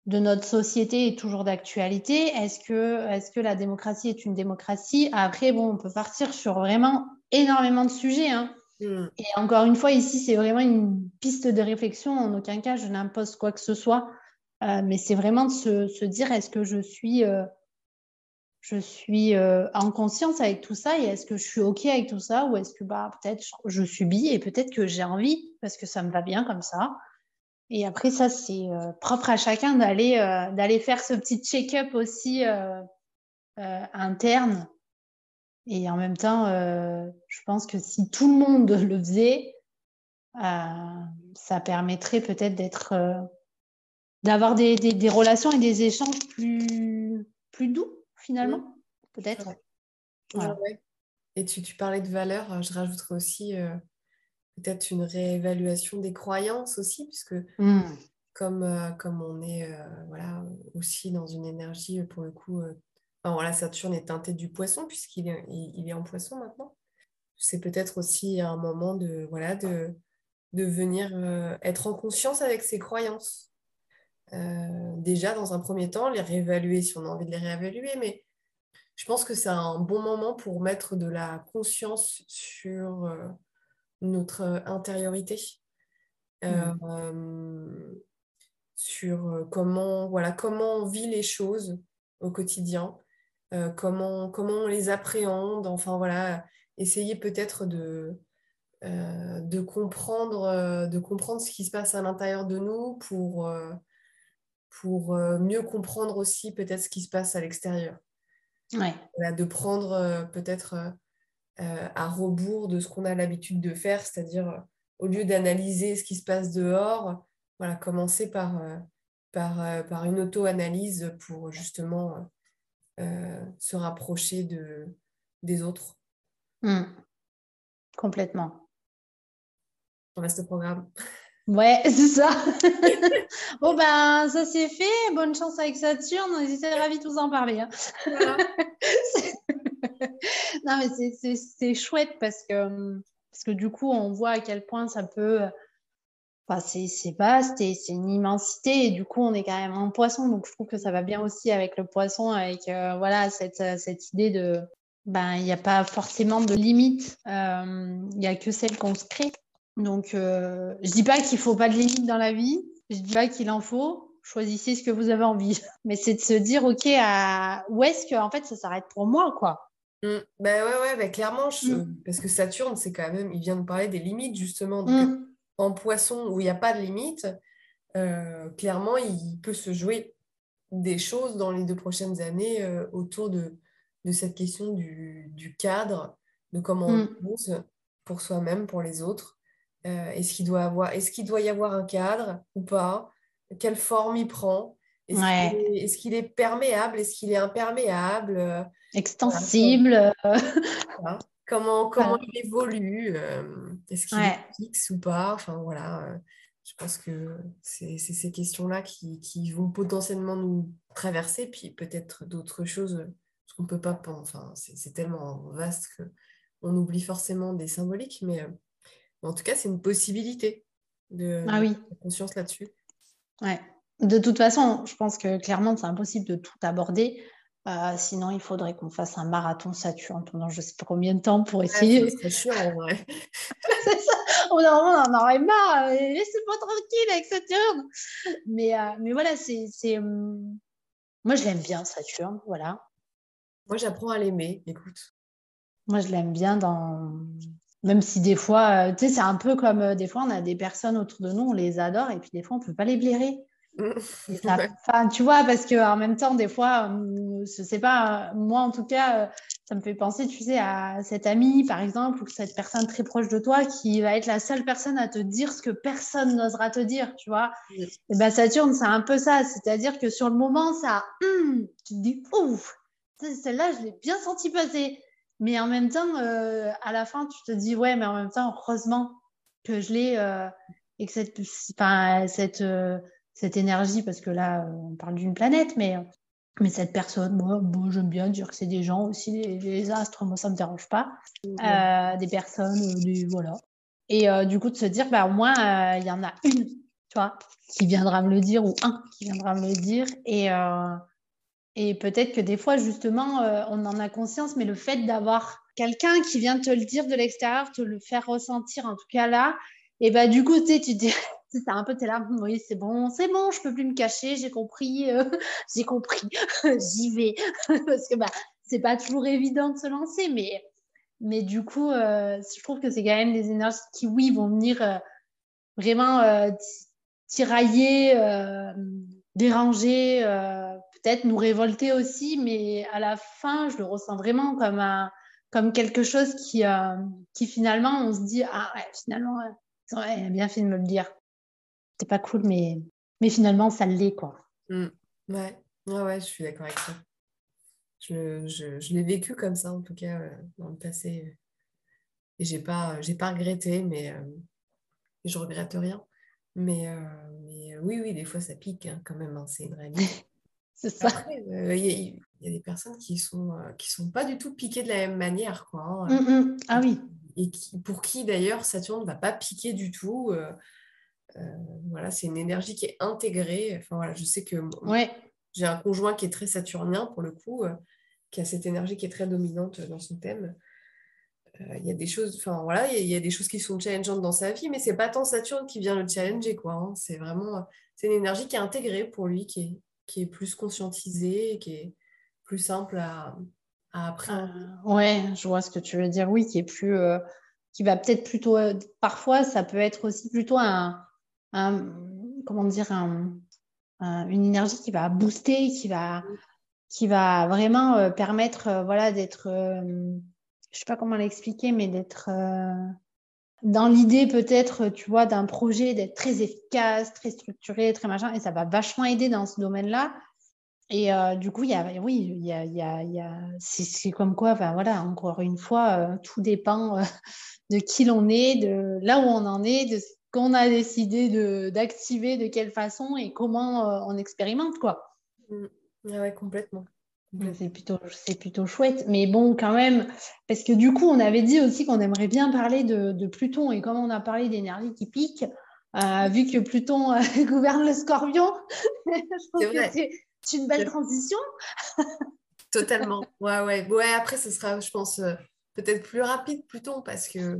[SPEAKER 1] de notre société est toujours d'actualité? Est-ce que, est que la démocratie est une démocratie? Après, bon, on peut partir sur vraiment énormément de sujets. Hein. Mm. Et encore une fois, ici, c'est vraiment une piste de réflexion. En aucun cas, je n'impose quoi que ce soit. mais c'est vraiment de se, dire, est-ce que je suis je suis euh, en conscience avec tout ça et est-ce que je suis OK avec tout ça ou est-ce que bah, peut-être je subis et peut-être que j'ai envie parce que ça me va bien comme ça. Et après, ça, c'est euh, propre à chacun d'aller euh, d'aller faire ce petit check-up aussi interne. Et en même temps, je pense que si tout le monde le faisait, ça permettrait peut-être d'être d'avoir des, des, des, relations et des échanges plus, plus doux finalement, peut-être.
[SPEAKER 2] Et tu, tu, parlais de valeurs, euh, je rajouterais aussi euh, peut-être une réévaluation des croyances aussi, puisque mmh. comme, euh, comme on est voilà, aussi dans une énergie, pour le coup, enfin, voilà, Saturne est teinté du poisson, puisqu'il est, il, est en poisson maintenant. C'est peut-être aussi un moment de, voilà, de, de venir être en conscience avec ses croyances. Euh, déjà dans un premier temps, les réévaluer si on a envie de les réévaluer, mais je pense que c'est un bon moment pour mettre de la conscience sur euh, notre intériorité, euh, mmh. sur comment, voilà, comment on vit les choses au quotidien, comment, comment on les appréhende, enfin voilà, essayer peut-être de, de, comprendre, de comprendre ce qui se passe à l'intérieur de nous pour pour euh, mieux comprendre aussi peut-être ce qui se passe à l'extérieur. de prendre euh, peut-être euh, à rebours de ce qu'on a l'habitude de faire, c'est-à-dire au lieu d'analyser ce qui se passe dehors, voilà, commencer par, par, par une auto-analyse pour justement se rapprocher de, des autres.
[SPEAKER 1] Mmh. Complètement.
[SPEAKER 2] On reste au programme.
[SPEAKER 1] Ouais, c'est ça. bon, ben, ça c'est fait. Bonne chance avec Saturne. J'étais ravie de vous en parler. Hein. non, mais c'est chouette parce que, parce que du coup, on voit à quel point ça peut. Enfin, c'est vaste et c'est une immensité. Et du coup, on est quand même en poisson. Donc, je trouve que ça va bien aussi avec le poisson, avec euh, voilà, cette, cette idée de, ben, il n'y a pas forcément de limite. Il n'y a que celle qu'on se crée. Donc, je ne dis pas qu'il ne faut pas de limite dans la vie. Je ne dis pas qu'il en faut choisissez ce que vous avez envie. Mais c'est de se dire, OK, à... où est-ce que en fait ça s'arrête pour moi, quoi
[SPEAKER 2] mmh. Ben ouais, ouais, bah, clairement, mmh. parce que Saturne, c'est quand même, il vient nous parler des limites, justement. Mmh. En poisson, où il n'y a pas de limite, euh, clairement, il peut se jouer des choses dans les deux prochaines années euh, autour de, de cette question du, du cadre, de comment on pose pour soi-même, pour les autres. Euh, est-ce qu'il doit, avoir, est qu'il doit y avoir un cadre ou pas? Quelle forme il prend? Est-ce qu'il est, perméable? Est-ce qu'il est imperméable?
[SPEAKER 1] Extensible
[SPEAKER 2] Comment, comment il évolue euh, Est-ce qu'il est fixe ou pas Enfin voilà, euh, je pense que c'est ces questions-là qui, qui, vont potentiellement nous traverser, puis peut-être d'autres choses, parce qu'on peut pas, enfin c'est tellement vaste qu'on oublie forcément des symboliques, mais en tout cas c'est une possibilité de,
[SPEAKER 1] ah oui.
[SPEAKER 2] de conscience là-dessus.
[SPEAKER 1] Ouais. De toute façon, je pense que clairement, c'est impossible de tout aborder. Euh, sinon, il faudrait qu'on fasse un marathon Saturne pendant je sais pas combien de temps pour essayer.
[SPEAKER 2] c'est chiant en vrai.
[SPEAKER 1] c'est ça. On en aurait marre. Laissez-moi tranquille avec Saturne. Mais, euh, mais voilà, c'est. Hum, moi, je l'aime bien, Saturne. Voilà.
[SPEAKER 2] Moi, j'apprends à l'aimer. Écoute.
[SPEAKER 1] Moi, je l'aime bien dans même si des fois, euh, tu sais, c'est un peu comme euh, des fois, on a des personnes autour de nous, on les adore, et puis des fois, on ne peut pas les blairer. Enfin, tu vois, parce qu'en même temps, des fois, euh, je sais pas, moi en tout cas, ça me fait penser, tu sais, à cette amie, par exemple, ou cette personne très proche de toi qui va être la seule personne à te dire ce que personne n'osera te dire, tu vois. Et ben Saturne, c'est un peu ça, c'est-à-dire que sur le moment, ça, hum, tu te dis, ouf, celle-là, je l'ai bien senti passer. Mais en même temps, euh, à la fin, tu te dis, ouais, mais en même temps, heureusement que je l'ai euh, et que cette, cette, euh, cette énergie, parce que là, on parle d'une planète, mais, mais cette personne, moi, bon, j'aime bien dire que c'est des gens aussi, les, astres, moi, ça ne me dérange pas. des personnes, des, voilà. Et du coup, de se dire, bah, au moins, il y en a une, tu vois, qui viendra me le dire, ou un qui viendra me le dire. Et et peut-être que des fois, justement, euh, on en a conscience, mais le fait d'avoir quelqu'un qui vient te le dire de l'extérieur, te le faire ressentir, en tout cas là, et bah du coup, tu dis, c'est un peu, t'es là, oui, c'est bon, c'est bon, je peux plus me cacher, j'ai compris, euh, j'ai compris, j'y vais. Parce que bah, c'est pas toujours évident de se lancer, mais, mais du coup, euh, je trouve que c'est quand même des énergies qui, oui, vont venir vraiment tirailler, déranger peut-être nous révolter aussi, mais à la fin, je le ressens vraiment comme, un, comme quelque chose qui, euh, qui finalement, on se dit, ah ouais, finalement, ouais, a bien fait de me le dire. C'était pas cool, mais, mais finalement, ça l'est, quoi.
[SPEAKER 2] Mmh. Ouais. ouais, je suis d'accord avec toi. Je, je, je l'ai vécu comme ça, en tout cas, euh, dans le passé. Et j'ai pas, j'ai pas regretté, mais euh, je regrette rien. Mais, mais, oui, oui, des fois, ça pique hein, quand même, hein, c'est une réalité.
[SPEAKER 1] C'est ça.
[SPEAKER 2] Euh, il y, a des personnes qui sont, euh, qui sont pas du tout piquées de la même manière. Quoi, hein.
[SPEAKER 1] mmh, mmh. Ah oui.
[SPEAKER 2] Et pour qui d'ailleurs Saturne ne va pas piquer du tout. Euh, voilà, c'est une énergie qui est intégrée. Enfin voilà, je sais que
[SPEAKER 1] ouais.
[SPEAKER 2] j'ai un conjoint qui est très saturnien pour le coup, qui a cette énergie qui est très dominante dans son thème. Il y a des choses, enfin voilà, il y, a des choses qui sont challengeantes dans sa vie, mais c'est pas tant Saturne qui vient le challenger, quoi. Hein. C'est vraiment, c'est une énergie qui est intégrée pour lui, qui est, qui est plus conscientisé, qui est plus simple à, à appréhender.
[SPEAKER 1] Euh, ouais, je vois ce que tu veux dire. Oui, qui est plus, euh, qui va peut-être plutôt, euh, parfois, ça peut être aussi plutôt un, comment dire, une énergie qui va booster, qui va, qui va vraiment permettre, voilà, d'être, je sais pas comment l'expliquer, mais d'être dans l'idée peut-être, tu vois, d'un projet d'être très efficace, très structuré, très machin, et ça va vachement aider dans ce domaine-là. Et euh, du coup, y a, oui, y a, y y a c'est comme quoi, enfin voilà, encore une fois, euh, tout dépend euh, de qui l'on est, de là où on en est, de ce qu'on a décidé d'activer, de, quelle façon et comment on expérimente, quoi.
[SPEAKER 2] Mmh. ouais, complètement.
[SPEAKER 1] C'est plutôt, c'est plutôt chouette. Mais bon, quand même, parce que du coup, on avait dit aussi qu'on aimerait bien parler de, Pluton. Et comme on a parlé d'énergie qui pique, euh, vu que Pluton euh, gouverne le scorpion, je pense que c'est une belle transition.
[SPEAKER 2] totalement. Ouais, ouais. Ouais, après, ce sera, je pense, euh, peut-être plus rapide Pluton parce que.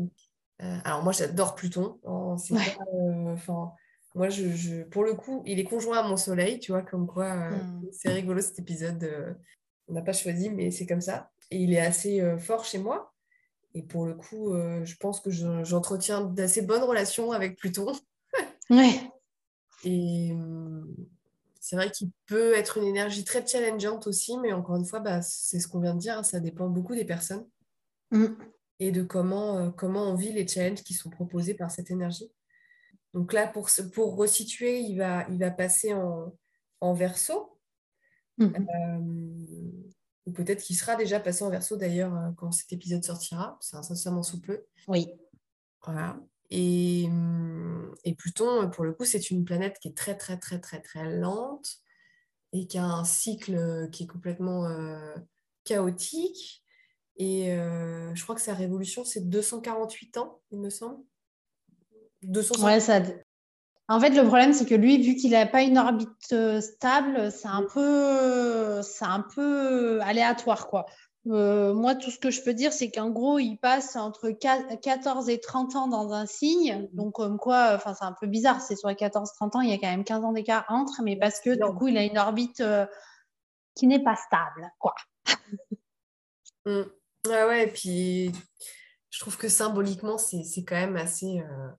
[SPEAKER 2] Euh, alors, moi, j'adore Pluton. Oh, c'est
[SPEAKER 1] Ouais.
[SPEAKER 2] pas, euh, enfin, moi, je, je- pour le coup, il est conjoint à mon soleil, tu vois, comme quoi euh,
[SPEAKER 1] Hmm.
[SPEAKER 2] c'est rigolo cet épisode. on n'a pas choisi, mais c'est comme ça. Et il est assez fort chez moi. Et pour le coup, je pense que je- j'entretiens d'assez bonnes relations avec Pluton.
[SPEAKER 1] Ouais.
[SPEAKER 2] Et c'est vrai qu'il peut être une énergie très challengeante aussi, mais encore une fois, bah, c'est ce qu'on vient de dire, hein, ça dépend beaucoup des personnes
[SPEAKER 1] Mm.
[SPEAKER 2] Et de comment, euh, comment on vit les challenges qui sont proposés par cette énergie. Donc là, pour, pour resituer, il va, il va passer en, en verso,
[SPEAKER 1] Mhm.
[SPEAKER 2] euh, ou peut-être qu'il sera déjà passé en verso d'ailleurs euh, quand cet épisode sortira, c'est incessamment sous peu.
[SPEAKER 1] Oui.
[SPEAKER 2] Voilà. Et, hum, et Pluton, pour le coup, c'est une planète qui est très, très, très, très, très lente et qui a un cycle qui est complètement euh, chaotique. Et euh, je crois que sa révolution, c'est 248 ans, il me semble. 250.
[SPEAKER 1] Ouais, ça. En fait, le problème, c'est que lui, vu qu'il n'a pas une orbite euh, stable, c'est un peu, c'est un peu aléatoire, quoi. Euh, moi, tout ce que je peux dire, c'est qu'en gros, il passe entre qua- 14 et 30 ans dans un signe. Donc, comme quoi, enfin, c'est un peu bizarre. C'est les 14-30 ans, il y a quand même 15 ans d'écart entre, mais parce que du coup, il a une orbite euh, qui n'est pas stable, quoi.
[SPEAKER 2] Mm. Ouais, ouais, et puis je trouve que symboliquement, c'est quand même assez, euh,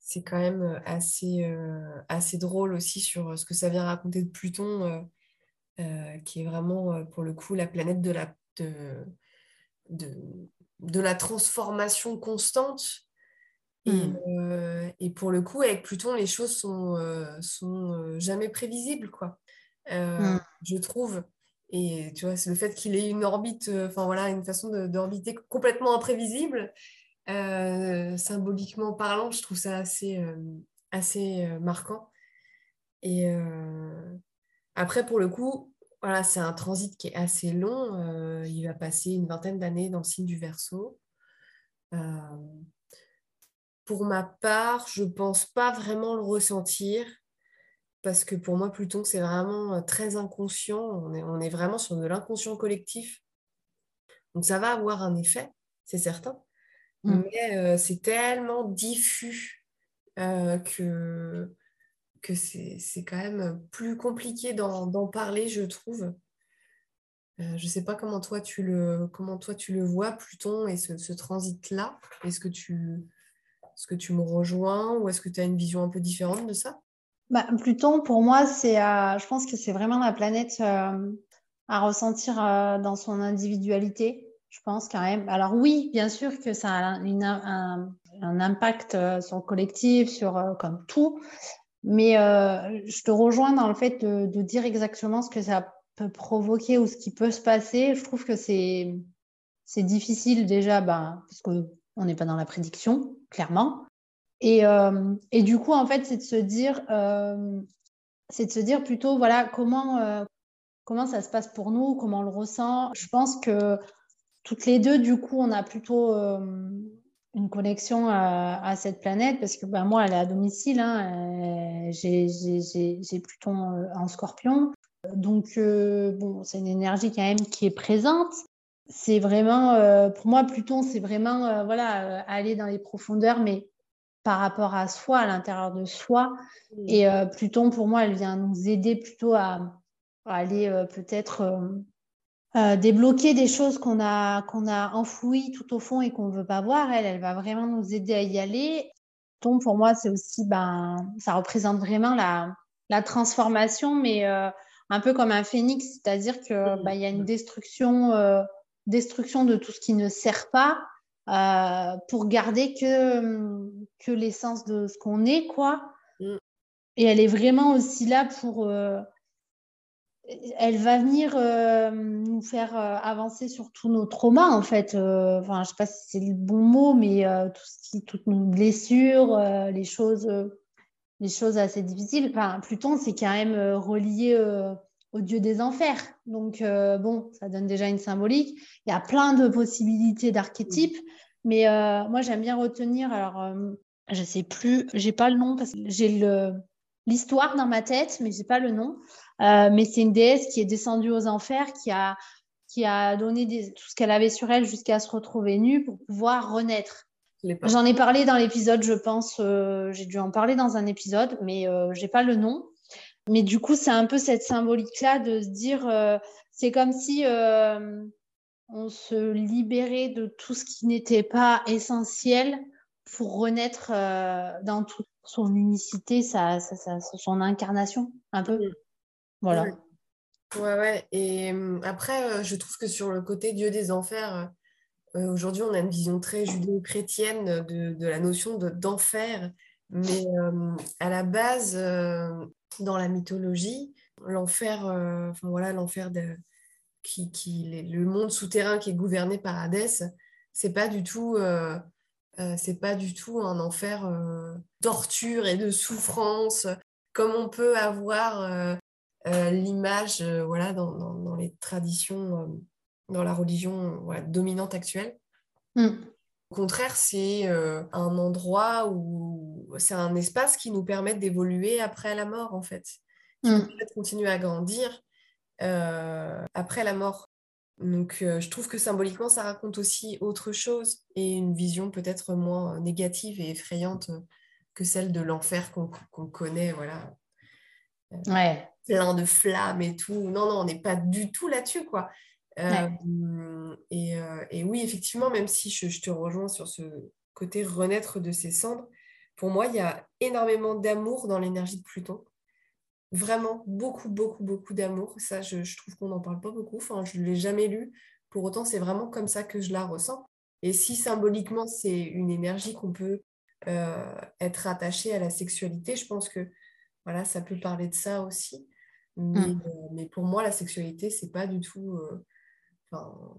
[SPEAKER 2] c'est quand même assez, euh, assez drôle aussi sur ce que ça vient raconter de Pluton, euh, euh, qui est vraiment, euh, pour le coup, la planète de la, de, de, de la transformation constante. Et,
[SPEAKER 1] Mm.
[SPEAKER 2] euh, et pour le coup, avec Pluton, les choses sont, euh, sont euh, jamais prévisibles, quoi. Euh,
[SPEAKER 1] Mm.
[SPEAKER 2] je trouve. Et tu vois, c'est le fait qu'il ait une orbite, euh, enfin voilà, une façon d'orbiter complètement imprévisible, euh, symboliquement parlant, je trouve ça assez, euh, assez euh, marquant. Et euh, après, pour le coup, voilà, c'est un transit qui est assez long. euh, il va passer une vingtaine d'années dans le signe du Verseau. Euh, pour ma part, je pense pas vraiment le ressentir parce que pour moi, Pluton, c'est vraiment très inconscient. On est, on est vraiment sur de l'inconscient collectif. Donc ça va avoir un effet, c'est certain.
[SPEAKER 1] Mm.
[SPEAKER 2] Mais euh, c'est tellement diffus euh, que, que c'est quand même plus compliqué d'en parler, je trouve. Euh, je ne sais pas comment toi tu le, comment toi tu le vois, Pluton, et ce, ce transit-là. Est-ce que tu, est-ce que tu me rejoins ou est-ce que tu as une vision un peu différente de ça?
[SPEAKER 1] Bah, Pluton, pour moi, c'est, euh, je pense que c'est vraiment la planète euh, à ressentir euh, dans son individualité. Je pense quand même. Alors oui, bien sûr que ça a un, impact euh, sur le collectif, sur comme tout. Mais je te rejoins dans le fait de, dire exactement ce que ça peut provoquer ou ce qui peut se passer. Je trouve que c'est c'est difficile déjà, ben, parce qu'on n'est pas dans la prédiction, clairement. Et, euh, et du coup, en fait, c'est de se dire, euh, c'est de se dire plutôt, voilà, comment, euh, comment ça se passe pour nous, comment on le ressent. Je pense que toutes les deux, du coup, on a plutôt une connexion à, cette planète parce que ben, moi, elle est à domicile. Hein, j'ai, Pluton en scorpion. Donc, bon, c'est une énergie quand même qui est présente. C'est vraiment, pour moi, Pluton, c'est vraiment, voilà, aller dans les profondeurs, mais par rapport à soi, à l'intérieur de soi. Et euh, Pluton, pour moi, elle vient nous aider plutôt à, à aller euh, peut-être euh, euh, débloquer des choses qu'on a, qu'on a enfouies tout au fond et qu'on ne veut pas voir. Elle, elle va vraiment nous aider à y aller. Pluton, pour moi, c'est aussi, ben, ça représente vraiment la, la transformation, mais un peu comme un phénix, c'est-à-dire que ben, il y a une destruction, destruction de tout ce qui ne sert pas euh, pour garder que, que l'essence de ce qu'on est, quoi.
[SPEAKER 2] Mm.
[SPEAKER 1] Et elle est vraiment aussi là pour. euh, elle va venir euh, nous faire avancer sur tous nos traumas, en fait. Enfin, je sais pas si c'est le bon mot, mais tout ce qui, toutes nos blessures, les choses, les choses assez difficiles. Enfin, Pluton, c'est quand même relié au dieu des enfers. Donc, euh, bon, ça donne déjà une symbolique. Il y a plein de possibilités d'archétypes, mais euh, moi, j'aime bien retenir. Alors, euh, je sais plus, j'ai pas le nom parce que j'ai l'histoire dans ma tête, mais j'ai pas le nom. Euh, mais c'est une déesse qui est descendue aux enfers, qui a qui a donné tout ce qu'elle avait sur elle jusqu'à se retrouver nue pour pouvoir renaître. J'en ai parlé dans l'épisode, je pense, j'ai dû en parler dans un épisode, mais j'ai pas le nom. Mais du coup, c'est un peu cette symbolique-là de se dire, euh, c'est comme si on se libérait de tout ce qui n'était pas essentiel pour renaître dans toute son unicité, sa, son incarnation, un peu. Voilà.
[SPEAKER 2] Ouais, ouais. Et après, je trouve que sur le côté Dieu des enfers, aujourd'hui, on a une vision très judéo-chrétienne de, la notion d'enfer. Mais à la base, dans la mythologie, l'enfer, enfin voilà, l'enfer qui, qui le monde souterrain qui est gouverné par Hadès, c'est pas du tout, c'est pas du tout un enfer torture et de souffrance comme on peut avoir euh, l'image euh, voilà, dans, les traditions, euh, dans la religion dominante actuelle. Mm. Au contraire, c'est un endroit où c'est un espace qui nous permet d'évoluer après la mort, en fait, qui nous permet de continuer à grandir après la mort. Donc, je trouve que symboliquement, ça raconte aussi autre chose et une vision peut-être moins négative et effrayante que celle de l'enfer qu'on connaît, voilà.
[SPEAKER 1] Ouais
[SPEAKER 2] plein de flammes et tout. Non, non, on n'est pas du tout là-dessus, quoi. Et, oui, effectivement, même si je, te rejoins sur ce côté renaître de ses cendres, pour moi, il y a énormément d'amour dans l'énergie de Pluton. Vraiment, beaucoup, beaucoup, beaucoup d'amour. Ça, je, trouve qu'on n'en parle pas beaucoup. Enfin, je ne l'ai jamais lu. Pour autant, c'est vraiment comme ça que je la ressens. Et si symboliquement, c'est une énergie qu'on peut euh, être attaché à la sexualité, je pense que voilà, ça peut parler de ça aussi. Mmh. Euh, mais, pour moi, la sexualité, c'est pas du tout. Euh,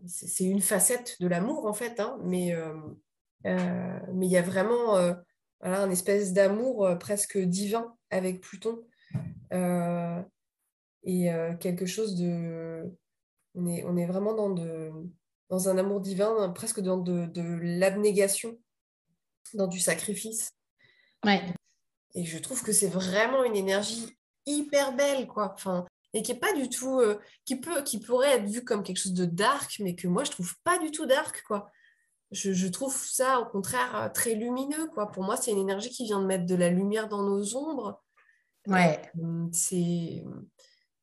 [SPEAKER 2] c'est une facette de l'amour, en fait, hein, mais euh, mais il y a vraiment voilà, un espèce d'amour presque divin avec Pluton. et quelque chose de. On est, on est vraiment dans, de, dans un amour divin, presque dans de, de l'abnégation, dans du sacrifice.
[SPEAKER 1] Ouais.
[SPEAKER 2] Et je trouve que c'est vraiment une énergie hyper belle, quoi. Enfin, et qui est pas du tout, euh, qui peut, qui pourrait être vu comme quelque chose de dark, mais que moi je trouve pas du tout dark, quoi. Je, trouve ça au contraire euh, très lumineux, quoi. Pour moi, c'est une énergie qui vient de mettre de la lumière dans nos ombres.
[SPEAKER 1] Ouais.
[SPEAKER 2] Euh, c'est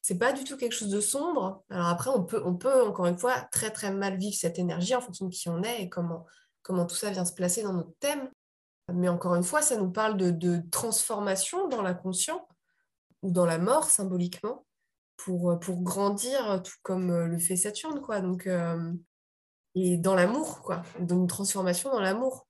[SPEAKER 2] c'est pas du tout quelque chose de sombre. Alors après, on peut, on peut encore une fois très très mal vivre cette énergie en fonction de qui on est et comment, comment tout ça vient se placer dans notre thème. Mais encore une fois, ça nous parle de, de transformation dans l'inconscient ou dans la mort symboliquement pour, euh, pour grandir, euh, tout comme euh, le fait Saturne, quoi. Donc, et dans l'amour, quoi. Donc, une transformation dans l'amour.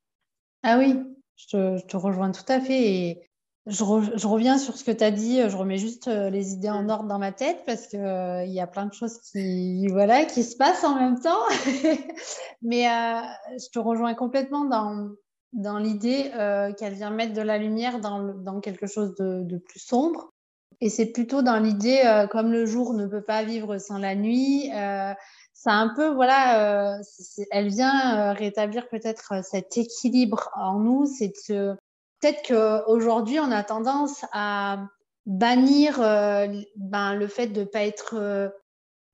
[SPEAKER 1] Ah oui, je te, rejoins tout à fait. Et je, je reviens sur ce que tu as dit. Je remets juste les idées en ordre dans ma tête parce qu'il il y a plein de choses qui, voilà, qui se passent en même temps. Mais je te rejoins complètement dans, dans l'idée qu'elle vient mettre de la lumière dans, dans quelque chose de, de, plus sombre. Et c'est plutôt dans l'idée, euh, comme le jour ne peut pas vivre sans la nuit, euh, c'est un peu, voilà, euh, elle vient rétablir peut-être cet équilibre en nous. C'est peut-être qu'aujourd'hui, on a tendance à bannir ben, le fait de ne pas être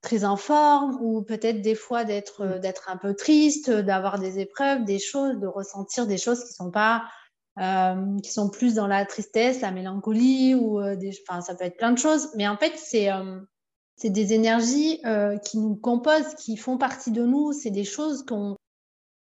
[SPEAKER 1] très en forme ou peut-être des fois d'être mm. d'être un peu triste, d'avoir des épreuves, des choses, de ressentir des choses qui sont pas euh, qui sont plus dans la tristesse, la mélancolie ou euh, des, enfin, ça peut être plein de choses. Mais en fait, c'est euh, des énergies euh, qui nous composent, qui font partie de nous. C'est des choses qu'on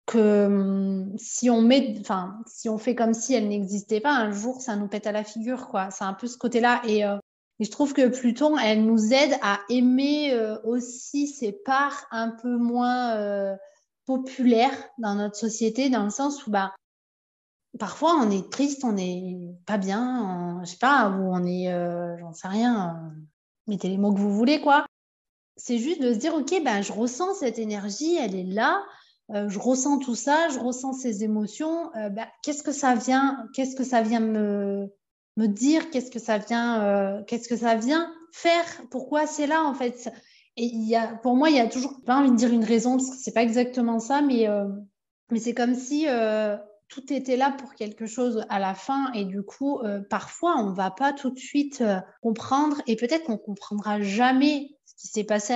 [SPEAKER 1] que hum, si on met, enfin, si on fait comme si elles n'existaient pas, un jour, ça nous pète à la figure, quoi. C'est un peu ce côté-là. Et, et, je trouve que Pluton, elle nous aide à aimer aussi ces parts un peu moins populaires dans notre société, dans le sens où, bah, parfois on est triste, on n'est pas bien, je sais pas, ou on est, euh, j'en sais rien, euh, mettez les mots que vous voulez, quoi. C'est juste de se dire, ok, ben, je ressens cette énergie, elle est là, euh, je ressens tout ça, je ressens ces émotions, ben, qu'est-ce que ça vient, qu'est-ce que ça vient me, me dire, qu'est-ce que ça vient, qu'est-ce que ça vient faire, pourquoi c'est là, en fait. Et il y a, pour moi, il y a toujours pas envie de dire une raison, parce que c'est pas exactement ça, mais, mais c'est comme si tout était là pour quelque chose à la fin et du coup, euh, parfois, on ne va pas tout de suite euh, comprendre et peut-être qu'on comprendra jamais ce qui s'est passé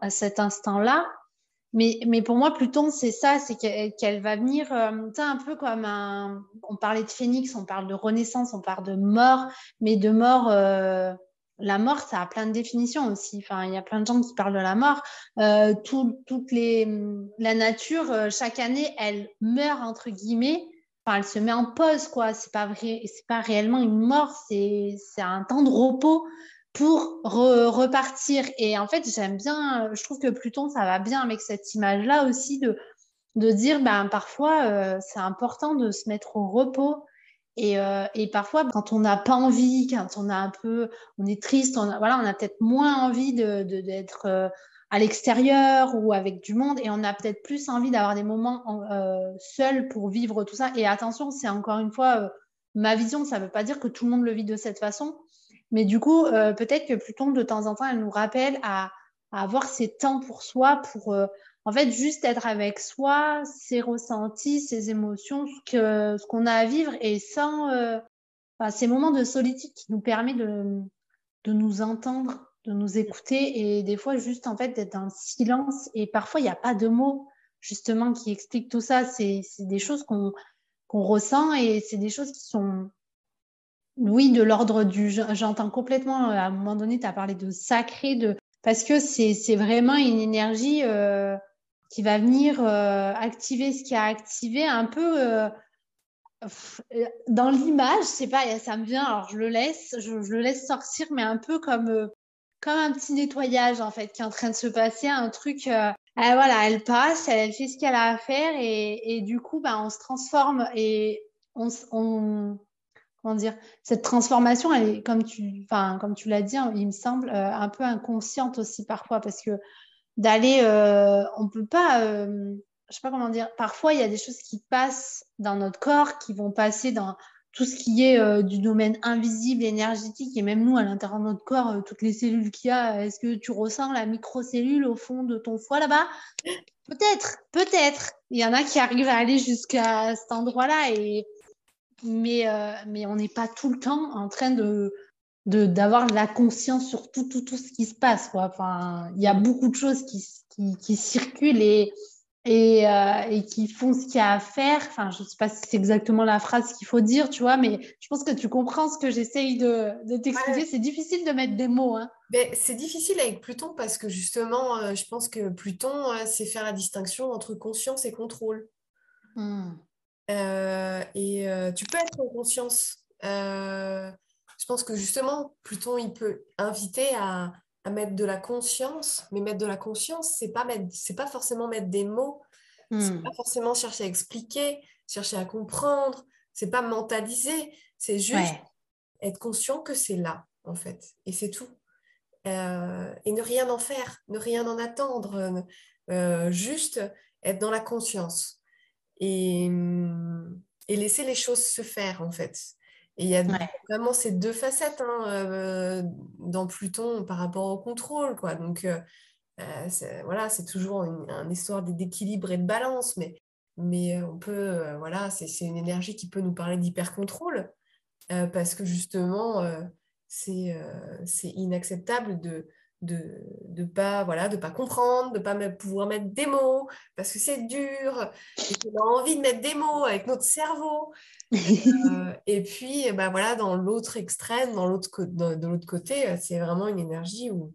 [SPEAKER 1] à, cet instant-là. Mais, pour moi, Pluton, c'est ça, c'est qu'elle va venir, euh, un peu comme. On parlait de phénix, on parle de renaissance, on parle de mort, mais de mort. Euh, la mort, ça a plein de définitions aussi. Enfin, il y a plein de gens qui parlent de la mort. Euh, toutes les, la nature, chaque année, elle meurt entre guillemets. Elle se met en pause, quoi. C'est pas vrai, c'est pas réellement une mort. C'est, c'est un temps de repos pour repartir. Et en fait, j'aime bien. Je trouve que Pluton, ça va bien avec cette image-là aussi de de dire, ben parfois, euh, c'est important de se mettre au repos et, euh, et, parfois, quand on n'a pas envie, quand on a un peu, on est triste, on a, voilà, on a peut-être moins envie de, d'être euh, à l'extérieur ou avec du monde, et on a peut-être plus envie d'avoir des moments euh, seuls pour vivre tout ça. Et attention, c'est encore une fois euh, ma vision. Ça ne veut pas dire que tout le monde le vit de cette façon, mais du coup, euh, peut-être que Pluton de temps en temps, elle nous rappelle à, avoir ces temps pour soi, pour en fait, juste être avec soi, ses ressentis, ses émotions, ce qu'on a à vivre et sans ces moments de solitude qui nous permettent de, de nous entendre, de nous écouter et des fois juste en fait d'être dans le silence et parfois il n'y a pas de mots justement qui expliquent tout ça. C'est des choses qu'on qu'on ressent et c'est des choses qui sont oui, de l'ordre du. J'entends complètement, à un moment donné, tu as parlé de sacré, de, parce que c'est vraiment une énergie euh, qui va venir euh, activer ce qui a activé un peu euh, dans l'image, je sais pas, ça me vient, alors je le laisse, je, le laisse sortir, mais un peu comme, comme un petit nettoyage en fait qui est en train de se passer, un truc, voilà, elle passe, elle, fait ce qu'elle a à faire et, du coup, bah, on se transforme et on, comment dire, cette transformation, elle comme tu, enfin, comme tu l'as dit, hein, il me semble un peu inconsciente aussi parfois parce que d'aller, euh, on peut pas, euh, je sais pas comment dire, parfois il y a des choses qui passent dans notre corps, qui vont passer dans tout ce qui est euh, du domaine invisible, énergétique, et même nous, à l'intérieur de notre corps, euh, toutes les cellules qu'il y a, est-ce que tu ressens la microcellule au fond de ton foie là-bas? Peut-être, peut-être. Il y en a qui arrivent à aller jusqu'à cet endroit-là, mais, euh, on n'est pas tout le temps en train de, d'avoir la conscience sur tout, tout, ce qui se passe. Il y a beaucoup de choses qui, qui, qui circulent et, et, euh, et, qui font ce qu'il y a à faire. Enfin, je ne sais pas si c'est exactement la phrase qu'il faut dire, tu vois, mais je pense que tu comprends ce que j'essaye de, de t'expliquer. C'est difficile de mettre des mots. Hein.
[SPEAKER 2] c'est difficile avec Pluton parce que justement, euh, je pense que Pluton, euh, c'est faire la distinction entre conscience et contrôle. Hmm. et tu peux être en conscience je pense que justement, Pluton, il peut inviter à, mettre de la conscience, mais mettre de la conscience, c'est pas c'est pas forcément mettre des mots, c'est hmm. pas forcément chercher à expliquer, chercher à comprendre, c'est pas mentaliser, c'est juste être conscient que c'est là, en fait, et c'est tout. Euh, et ne rien en faire, ne rien en attendre, euh, juste être dans la conscience et, et laisser les choses se faire, en fait. Et il y a vraiment ces deux facettes hein, euh, dans Pluton par rapport au contrôle. Quoi. Donc, euh, euh, voilà, c'est toujours une, histoire d'équilibre et de balance, mais, mais on peut, voilà, c'est une énergie qui peut nous parler d'hyper-contrôle, parce que justement, c'est inacceptable de de ne pas voilà de pas comprendre de pas pouvoir mettre des mots parce que c'est dur et qu'on a envie de mettre des mots avec notre cerveau. Euh, et puis bah voilà dans l'autre extrême dans l'autre de l'autre côté euh, c'est vraiment une énergie où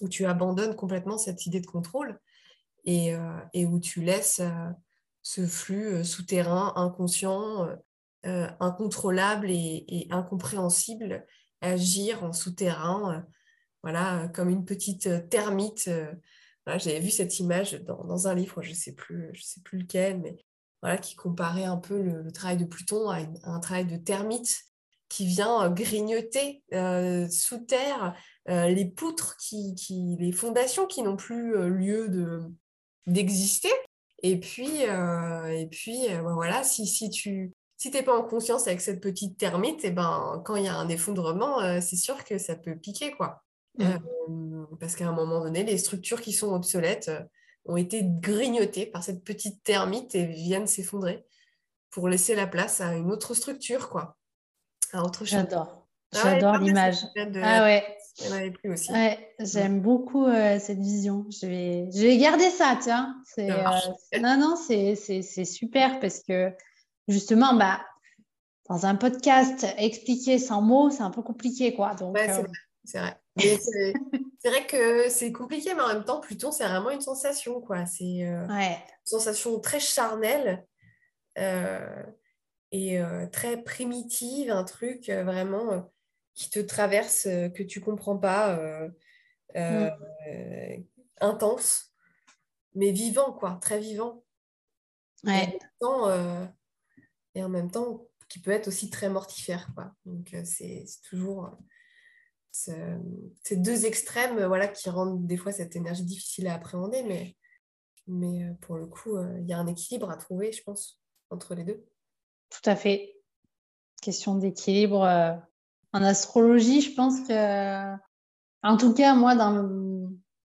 [SPEAKER 2] où tu abandonnes complètement cette idée de contrôle et, euh, et où tu laisses ce flux souterrain inconscient incontrôlable et, et, incompréhensible agir en souterrain voilà, comme une petite euh, termite. Euh, j'avais vu cette image dans, un livre, je ne sais, plus, je sais plus lequel, mais voilà, qui comparait un peu le, travail de Pluton à, un travail de termite qui vient euh, grignoter sous terre les poutres, qui, les fondations qui n'ont plus lieu de, d'exister. Et puis, et puis ben voilà, si, si tu si pas en conscience avec cette petite termite, et eh ben, quand il y a un effondrement, c'est sûr que ça peut piquer. quoi. Mmh. Euh, parce qu'à un moment donné, les structures qui sont obsolètes euh, ont été grignotées par cette petite termite et viennent s'effondrer pour laisser la place à une autre structure, quoi.
[SPEAKER 1] À autre chose. J'adore. Ah J'adore l'image. Ah ouais.
[SPEAKER 2] plus aussi.
[SPEAKER 1] j'aime beaucoup euh, cette vision. Je vais, je vais garder ça, tiens. C'est, euh, non, non, c'est, super parce que justement, bah, dans un podcast, expliquer sans mots, c'est un peu compliqué, quoi. Donc,
[SPEAKER 2] c'est, vrai. C'est, vrai. que c'est compliqué, mais en même temps, Pluton, c'est vraiment une sensation, quoi. C'est une sensation très charnelle et très primitive, un truc vraiment qui te traverse, que tu comprends pas, mm. intense, mais vivant, quoi, très vivant. Et, en même temps, qui peut être aussi très mortifère, quoi. Donc c'est toujours ces deux extrêmes, voilà, qui rendent des fois cette énergie difficile à appréhender, mais mais pour le coup, il y a un équilibre à trouver, je pense, entre les deux.
[SPEAKER 1] Tout à fait. Question d'équilibre. Euh, en astrologie, je pense que, en tout cas, moi, dans,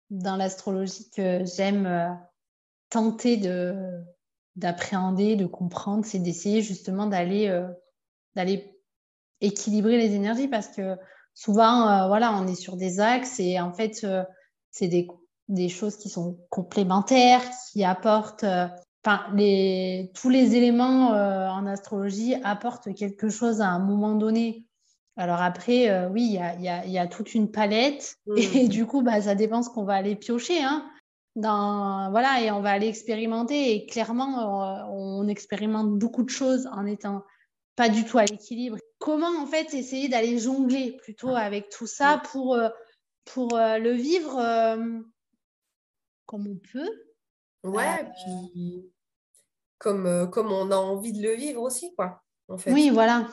[SPEAKER 1] dans l'astrologie que j'aime euh, tenter de, d'appréhender, de comprendre, c'est d'essayer justement d'aller, euh, d'aller équilibrer les énergies parce que souvent, voilà, on est sur des axes et en fait, c'est des, des, choses qui sont complémentaires, qui apportent enfin, les, tous les éléments euh, en astrologie apportent quelque chose à un moment donné. Alors après, euh, oui, il y a, y, a, y a, toute une palette mm. et du coup, bah, ça dépend ce qu'on va aller piocher. Hein. Dans, voilà, et on va aller expérimenter. Et clairement, euh, on, expérimente beaucoup de choses en étant pas du tout à l'équilibre. Comment en fait essayer d'aller jongler plutôt avec tout ça pour, pour le vivre comme on peut?
[SPEAKER 2] Ouais, puis comme, euh, comme on a envie de le vivre aussi, quoi.
[SPEAKER 1] En fait. Oui, voilà.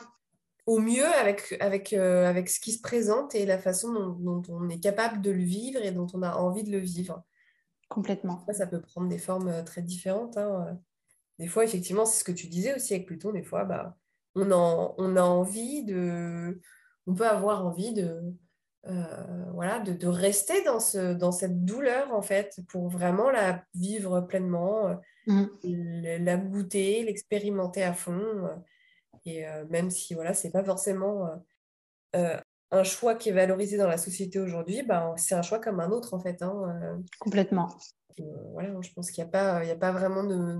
[SPEAKER 2] Au mieux avec, avec, euh, avec ce qui se présente et la façon dont, on est capable de le vivre et dont on a envie de le vivre.
[SPEAKER 1] Complètement.
[SPEAKER 2] Ça, peut prendre des formes euh, très différentes. Hein. Des fois, effectivement, c'est ce que tu disais aussi avec Pluton, des fois, bah, on, on a envie de... On peut avoir envie de, voilà, de, de, rester dans, ce, dans cette douleur, en fait, pour vraiment la vivre pleinement, Mm. la goûter, l'expérimenter à fond. Euh, et euh, même si voilà, c'est pas forcément euh, un choix qui est valorisé dans la société aujourd'hui, bah, c'est un choix comme un autre en fait. Hein,
[SPEAKER 1] Complètement.
[SPEAKER 2] voilà, je pense qu'il n'y a, pas, a pas vraiment de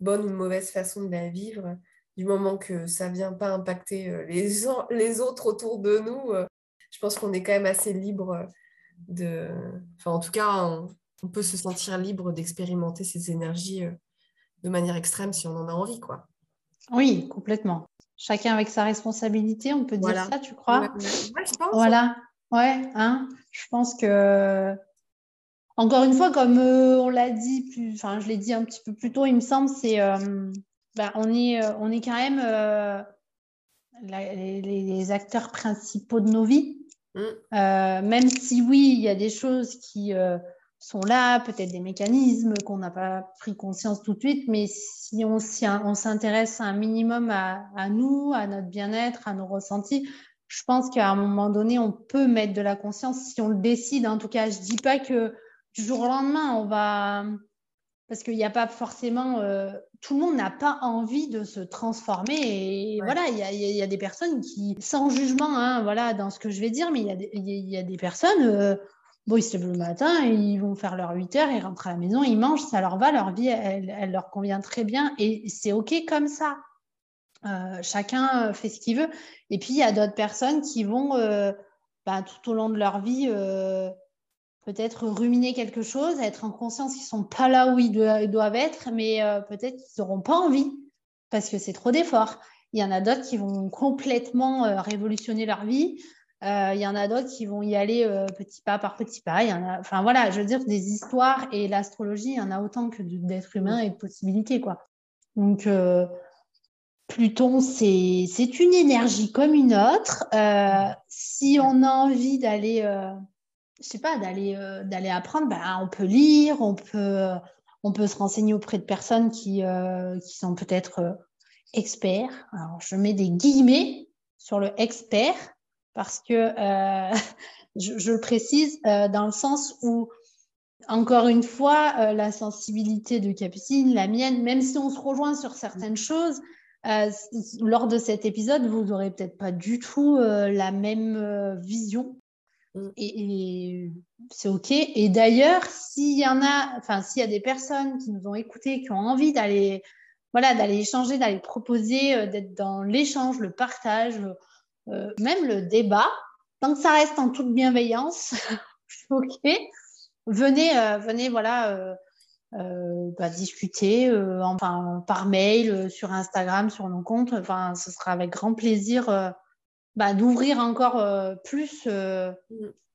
[SPEAKER 2] bonne ou de mauvaise façon de la vivre. Du moment que ça ne vient pas impacter les, les autres autour de nous, je pense qu'on est quand même assez libre de. Enfin, en tout cas, on peut se sentir libre d'expérimenter ces énergies euh, de manière extrême si on en a envie, quoi.
[SPEAKER 1] Oui, complètement. Chacun avec sa responsabilité, on peut dire ça, tu crois?
[SPEAKER 2] Ouais, je pense.
[SPEAKER 1] Voilà, ouais, hein je pense que encore une fois, comme euh, on l'a dit, plus, enfin, je l'ai dit un petit peu plus tôt, il me semble, c'est, euh, bah, on est, on est quand même les, acteurs principaux de nos vies. Mm. même si oui, il y a des choses qui sont là, peut-être des mécanismes qu'on n'a pas pris conscience tout de suite, mais si on, on s'intéresse un minimum à, nous, à notre bien-être, à nos ressentis, je pense qu'à un moment donné, on peut mettre de la conscience si on le décide. En tout cas, je ne dis pas que du jour au lendemain, on va... Parce qu'il n'y a pas forcément... Euh, tout le monde n'a pas envie de se transformer. Et voilà, il y, a, des personnes qui, sans jugement, hein, voilà, dans ce que je vais dire, mais il y, a des personnes... Euh, Bon, ils se lèvent le matin, ils vont faire leurs 8 heures, ils rentrent à la maison, ils mangent, ça leur va, leur vie, elle, leur convient très bien et c'est OK comme ça. Euh, chacun fait ce qu'il veut. Et puis, il y a d'autres personnes qui vont, bah, tout au long de leur vie, peut-être ruminer quelque chose, être en conscience qu'ils ne sont pas là où ils, doivent être, mais peut-être qu'ils n'auront pas envie parce que c'est trop d'efforts. Il y en a d'autres qui vont complètement révolutionner leur vie. Euh, il y en a d'autres qui vont y aller euh, petit pas par petit pas. Enfin voilà, je veux dire des histoires et l'astrologie, il y en a autant que d'êtres humains et de possibilités quoi. Donc euh, Pluton, c'est une énergie comme une autre. si on a envie d'aller, je sais pas, d'aller d'aller apprendre, ben, on peut lire, on peut on peut se renseigner auprès de personnes qui qui sont peut-être experts. Alors je mets des guillemets sur le expert parce que euh, je, le précise euh, dans le sens où, encore une fois, euh, la sensibilité de Capucine, la mienne, même si on se rejoint sur certaines choses, lors de cet épisode, vous n'aurez peut-être pas du tout la même vision. Et, c'est OK. Et d'ailleurs, s'il y en a, enfin, s'il y a des personnes qui nous ont écoutés, qui ont envie d'aller, voilà, d'aller échanger, d'aller proposer, d'être dans l'échange, le partage, même le débat, tant que ça reste en toute bienveillance, OK. Venez, venez, voilà euh, bah, discuter euh, enfin, par mail, euh, sur Instagram, sur nos comptes. Enfin, ce sera avec grand plaisir bah, d'ouvrir encore plus mm.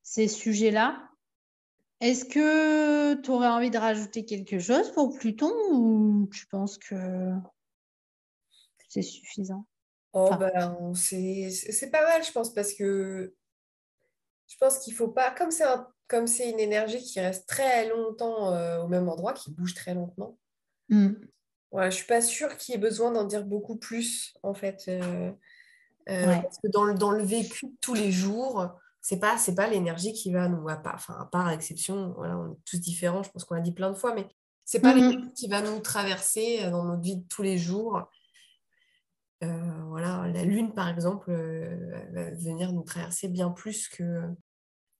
[SPEAKER 1] ces sujets-là. Est-ce que tu aurais envie de rajouter quelque chose pour Pluton ou tu penses que c'est suffisant?
[SPEAKER 2] Oh ben, c'est pas mal, je pense, parce que je pense qu'il faut pas, comme c'est un comme c'est une énergie qui reste très longtemps euh, au même endroit, qui bouge très lentement, mm. ouais, je ne suis pas sûre qu'il y ait besoin d'en dire beaucoup plus, en fait. Euh, euh, parce que dans le, dans le vécu de tous les jours, c'est pas c'est pas l'énergie qui va nous à part, enfin à part exception voilà on est tous différents je pense qu'on l'a dit plein de fois mais c'est pas mm-hmm. l'énergie qui va nous traverser dans notre vie de tous les jours voilà la lune par exemple va venir nous traverser bien plus que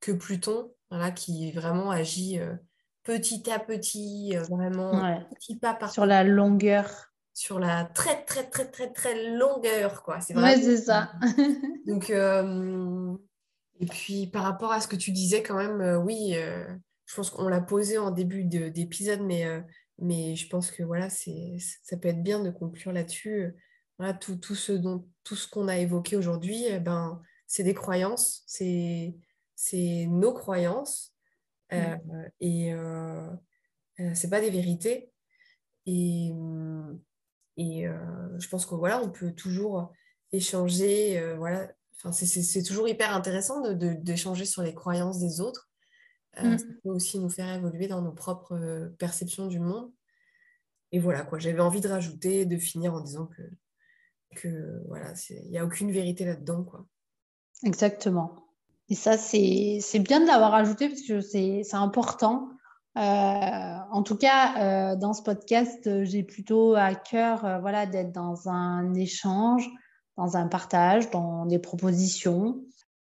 [SPEAKER 2] que Pluton voilà, qui vraiment agit euh, petit à petit, euh, vraiment petit
[SPEAKER 1] pas par Sur la longueur.
[SPEAKER 2] Sur la très, très, très, très, très longueur, quoi.
[SPEAKER 1] C'est vrai. c'est ça.
[SPEAKER 2] Donc, euh, et puis par rapport à ce que tu disais, quand même, oui, je pense qu'on l'a posé en début d'épisode, mais, mais je pense que voilà, c'est, ça peut être bien de conclure là-dessus. Voilà, tout, tout ce dont tout ce qu'on a évoqué aujourd'hui, eh ben, c'est des croyances, c'est c'est nos croyances euh, mm. et euh, euh, c'est pas des vérités. Et, et je pense que voilà, on peut toujours échanger. voilà, enfin, c'est toujours hyper intéressant d'échanger de, sur les croyances des autres. Mm. Ça peut aussi nous faire évoluer dans nos propres perceptions du monde. Et voilà, quoi, j'avais envie de rajouter, de finir en disant que, que voilà, il n'y a aucune vérité là-dedans. quoi.
[SPEAKER 1] Exactement. Et ça, c'est bien de l'avoir ajouté parce que c'est important. Euh, en tout cas, euh, dans ce podcast, j'ai plutôt à cœur euh, voilà, d'être dans un échange, dans un partage, dans des propositions.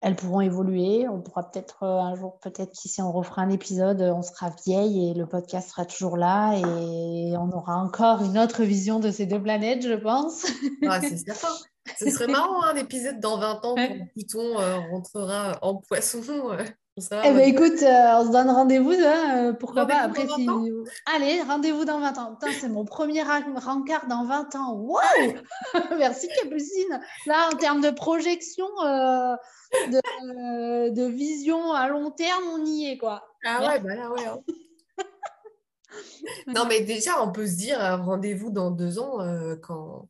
[SPEAKER 1] Elles pourront évoluer. On pourra peut-être un jour, peut-être qu'ici on refera un épisode, on sera vieille et le podcast sera toujours là et on aura encore une autre vision de ces deux planètes, je pense.
[SPEAKER 2] Ouais, c'est certain. Ce serait marrant un épisode dans 20 ans quand Pluton euh, rentrera en poisson. Euh,
[SPEAKER 1] eh ben écoute, euh, on se donne rendez-vous, hein, pourquoi pas après si... Allez, rendez-vous dans 20 ans. Putain, c'est mon premier rencard dans 20 ans. Waouh Merci Capucine. Là, en termes de projection, de, de, vision à long terme, on y est quoi.
[SPEAKER 2] Ah ouais, bah là ouais. Hein. non mais déjà, on peut se dire rendez-vous dans deux ans quand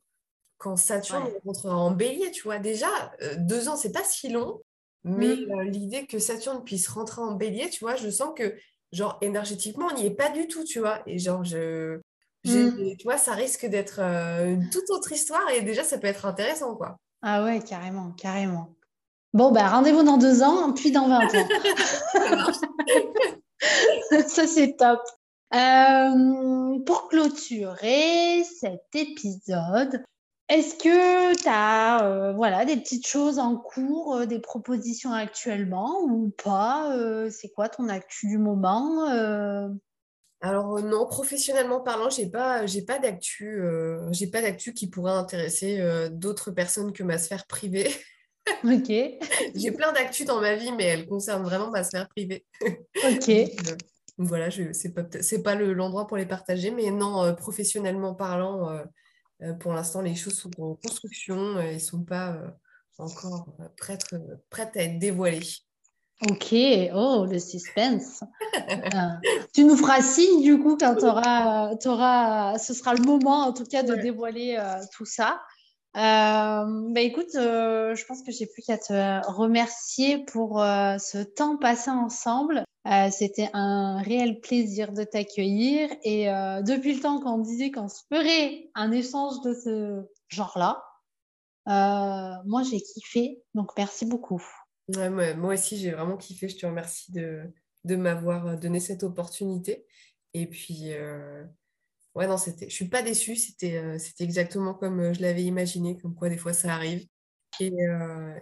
[SPEAKER 2] quand Saturne rentrera en bélier, tu vois. Déjà, euh, deux ans, c'est pas si long, mais mm. euh, l'idée que Saturne puisse rentrer en bélier, tu vois, je sens que, genre, énergétiquement, on n'y est pas du tout, tu vois. Et genre, je. Mm. Tu vois, ça risque d'être euh, une toute autre histoire et déjà, ça peut être intéressant, quoi.
[SPEAKER 1] Ah ouais, carrément, carrément. Bon, ben, rendez-vous dans deux ans, puis dans 20 ans. ça, c'est top. pour clôturer cet épisode, est-ce que tu as euh, voilà, des petites choses en cours, euh, des propositions actuellement ou pas euh, C'est quoi ton actu du moment
[SPEAKER 2] Alors non, professionnellement parlant, j'ai pas j'ai pas d'actu j'ai pas d'actu qui pourrait intéresser d'autres personnes que ma sphère privée.
[SPEAKER 1] Ok.
[SPEAKER 2] j'ai plein d'actu dans ma vie, mais elles concernent vraiment ma sphère privée.
[SPEAKER 1] Ok.
[SPEAKER 2] voilà, c'est pas c'est pas l'endroit pour les partager, mais non, professionnellement parlant pour l'instant, les choses sont en construction et ne sont pas euh, encore euh, prêtes, prêtes à être dévoilées.
[SPEAKER 1] Ok, oh, le suspense. tu nous feras signe du coup quand auras, auras, ce sera le moment en tout cas de dévoiler tout ça. bah écoute, je pense que j'ai plus qu'à te remercier pour ce temps passé ensemble. Euh, c'était un réel plaisir de t'accueillir. Et euh, depuis le temps qu'on disait qu'on se ferait un échange de ce genre-là, euh, moi j'ai kiffé. Donc merci beaucoup.
[SPEAKER 2] moi, aussi j'ai vraiment kiffé. Je te remercie de, m'avoir donné cette opportunité. Et puis, ouais, non, je suis pas déçue. C'était, c'était exactement comme je l'avais imaginé, comme quoi des fois ça arrive. Et,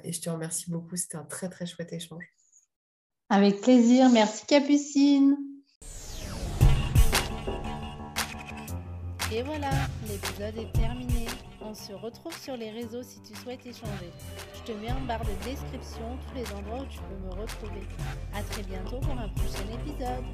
[SPEAKER 2] et je te remercie beaucoup. C'était un très très chouette échange.
[SPEAKER 3] Avec plaisir. Merci Capucine.
[SPEAKER 1] Et voilà, l'épisode est terminé. On se retrouve sur les réseaux si tu souhaites échanger. Je te mets en barre de description tous les endroits où tu peux me retrouver. À très bientôt pour un prochain épisode.